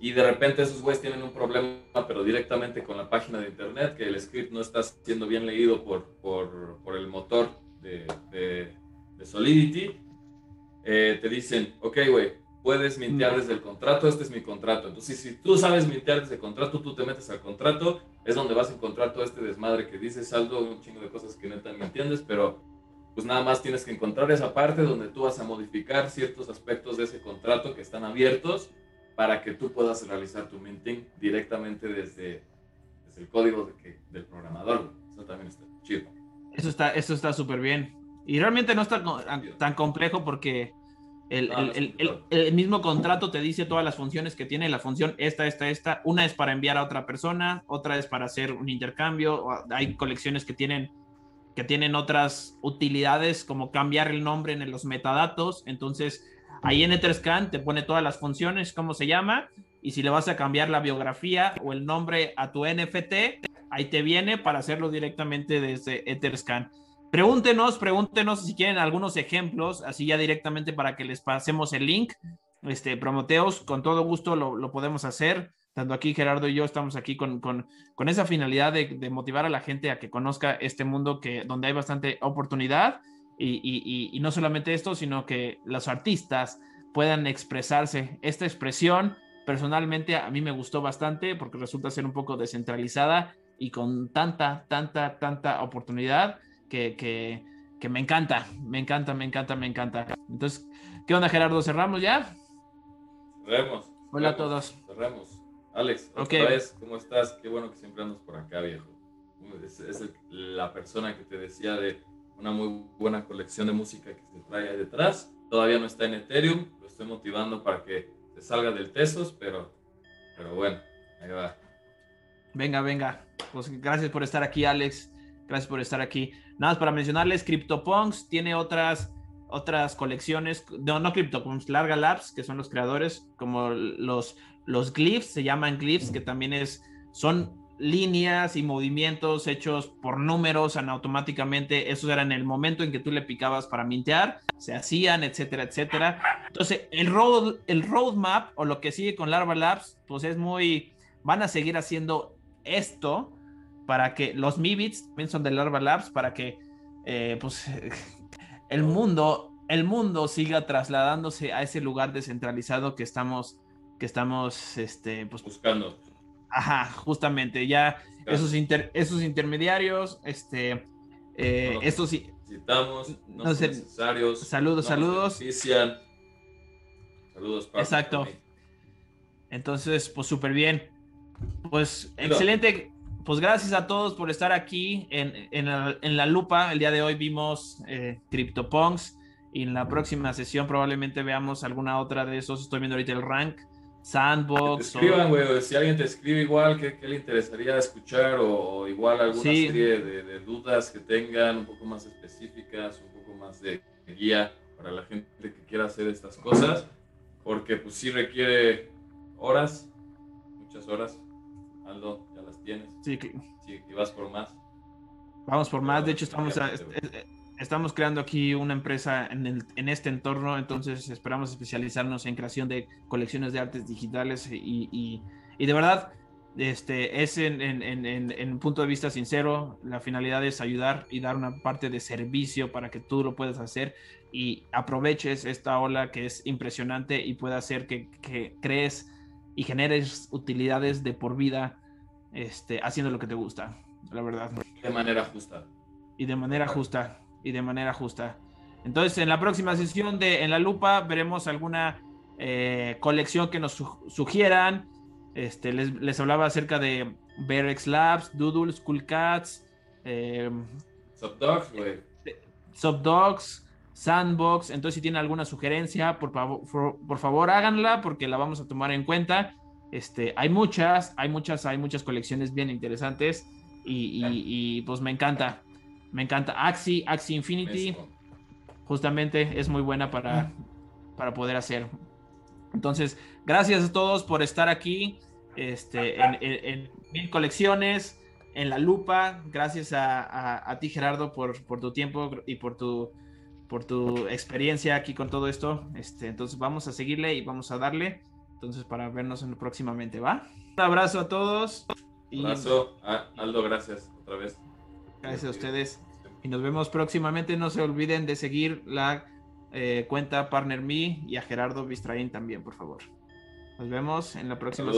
y de repente esos güeyes tienen un problema, pero directamente con la página de internet, que el script no está siendo bien leído por, por, por el motor de, de, Solidity, eh, te dicen, ok, güey, puedes mintear desde el contrato, este es mi contrato. Entonces, si tú sabes mintear desde el contrato, tú te metes al contrato, es donde vas a encontrar todo este desmadre que dice saldo, un chingo de cosas que neta no entiendes, pero pues nada más tienes que encontrar esa parte donde tú vas a modificar ciertos aspectos de ese contrato que están abiertos para que tú puedas realizar tu minting directamente desde, desde el código de que, del programador. Eso también está chido.
Eso está eso está súper bien. Y realmente no está tan complejo porque el, el, el, el, mismo contrato te dice todas las funciones que tiene. La función esta, esta, esta. Una es para enviar a otra persona, otra es para hacer un intercambio. Hay colecciones que tienen que tienen otras utilidades como cambiar el nombre en los metadatos. Entonces, Ahí en Etherscan te pone todas las funciones, cómo se llama, y si le vas a cambiar la biografía o el nombre a tu NFT, ahí te viene para hacerlo directamente desde Etherscan. Pregúntenos, pregúntenos si quieren algunos ejemplos, así ya directamente para que les pasemos el link. Este, Promoteos, con todo gusto lo, podemos hacer. Tanto aquí Gerardo y yo estamos aquí con, esa finalidad de, de, motivar a la gente a que conozca este mundo que, donde hay bastante oportunidad y, no solamente esto, sino que los artistas puedan expresarse. Esta expresión personalmente a mí me gustó bastante porque resulta ser un poco descentralizada y con tanta, tanta, tanta oportunidad que, que, me encanta, me encanta, me encanta, me encanta. Entonces, ¿qué onda Gerardo? ¿Cerramos ya?
Cerremos.
Hola a todos.
Cerramos. Alex, otra vez, ¿cómo estás? Qué bueno que siempre andas por acá, viejo. es la persona que te decía de una muy buena colección de música que se trae detrás. Todavía no está en Ethereum, lo estoy motivando para que se salga del Tesos, pero, pero bueno, ahí va.
Venga, venga. Pues gracias por estar aquí, Alex. Gracias por estar aquí. Nada más para mencionarles, CryptoPunks tiene otras, otras colecciones, no, no CryptoPunks, Larga Labs, que son los creadores, como los, los glyphs, se llaman glyphs, que también es, son líneas y movimientos hechos por números automáticamente, esos eran el momento en que tú le picabas para mintear, se hacían, etcétera, etcétera. Entonces, el, road, el roadmap o lo que sigue con Larva Labs, pues es muy, van a seguir haciendo esto para que los Mibits también son de Larva Labs, para que eh, pues el mundo, el mundo siga trasladándose a ese lugar descentralizado que estamos, que estamos, este, pues
buscando
Ajá, justamente, ya esos, esos intermediarios, este, eh, estos
necesitamos, no, no son necesarios.
Saludos, saludos.
Saludos,
para Exacto. Entonces, pues súper bien. Pues excelente. pues gracias a todos por estar aquí en, la, lupa. El día de hoy vimos eh, CryptoPunks y en la próxima sesión probablemente veamos alguna otra de esos. Estoy viendo ahorita el rank. Sandbox.
escriban, güey, si alguien te escribe igual, ¿qué, le interesaría escuchar? O, igual alguna serie de, dudas que tengan, un poco más específicas, un poco más de, guía para la gente que quiera hacer estas cosas, porque pues sí requiere horas, muchas horas. Aldo, ya las tienes.
Sí,
sí y vas por más.
Vamos por más, de hecho estamos estamos creando aquí una empresa en, este entorno, entonces esperamos especializarnos en creación de colecciones de artes digitales y, de verdad, este, es en, en, un punto de vista sincero, la finalidad es ayudar y dar una parte de servicio para que tú lo puedas hacer y aproveches esta ola que es impresionante y pueda hacer que, crees y generes utilidades de por vida este, haciendo lo que te gusta, la verdad.
De manera justa.
Y de manera justa y de manera justa. Entonces, en la próxima sesión de En la Lupa veremos alguna eh, colección que nos sugieran. Este, les, hablaba acerca de Berex Labs, Doodles, Cool Cats,
eh, Subdogs,
Subdogs, Sandbox. Entonces, si tienen alguna sugerencia, por, favor, por, favor háganla porque la vamos a tomar en cuenta. Este, hay muchas, hay muchas, hay muchas colecciones bien interesantes y, y pues me encanta. Me encanta Axi, Axi Infinity. Justamente es muy buena para, para poder hacer. Entonces, gracias a todos por estar aquí este, en, mil colecciones, en la lupa. Gracias a, ti, Gerardo, por, por, tu tiempo y por tu, por tu experiencia aquí con todo esto. Este, entonces, vamos a seguirle y vamos a darle. Entonces, para vernos próximamente, ¿va? Un abrazo a todos.
Un abrazo, Aldo, gracias otra vez.
Gracias a ustedes. Y nos vemos próximamente. No se olviden de seguir la eh, cuenta PartnerMe y a Gerardo Bistraín también, por favor. Nos vemos en la próxima.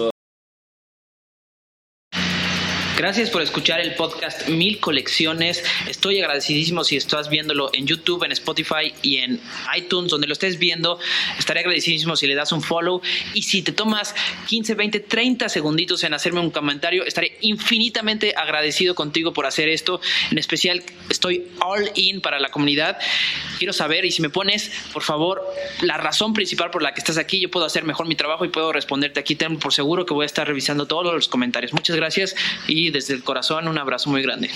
Gracias por escuchar el podcast Mil Colecciones. Estoy agradecidísimo si estás viéndolo en YouTube, en Spotify y en iTunes, donde lo estés viendo. Estaré agradecidísimo si le das un follow. Y si te tomas 15, 20, 30 segunditos en hacerme un comentario, estaré infinitamente agradecido contigo por hacer esto. En especial, estoy all in para la comunidad. Quiero saber y si me pones, por favor, la razón principal por la que estás aquí, yo puedo hacer mejor mi trabajo y puedo responderte aquí. Tengo por seguro que voy a estar revisando todos los comentarios. Muchas gracias desde el corazón un abrazo muy grande.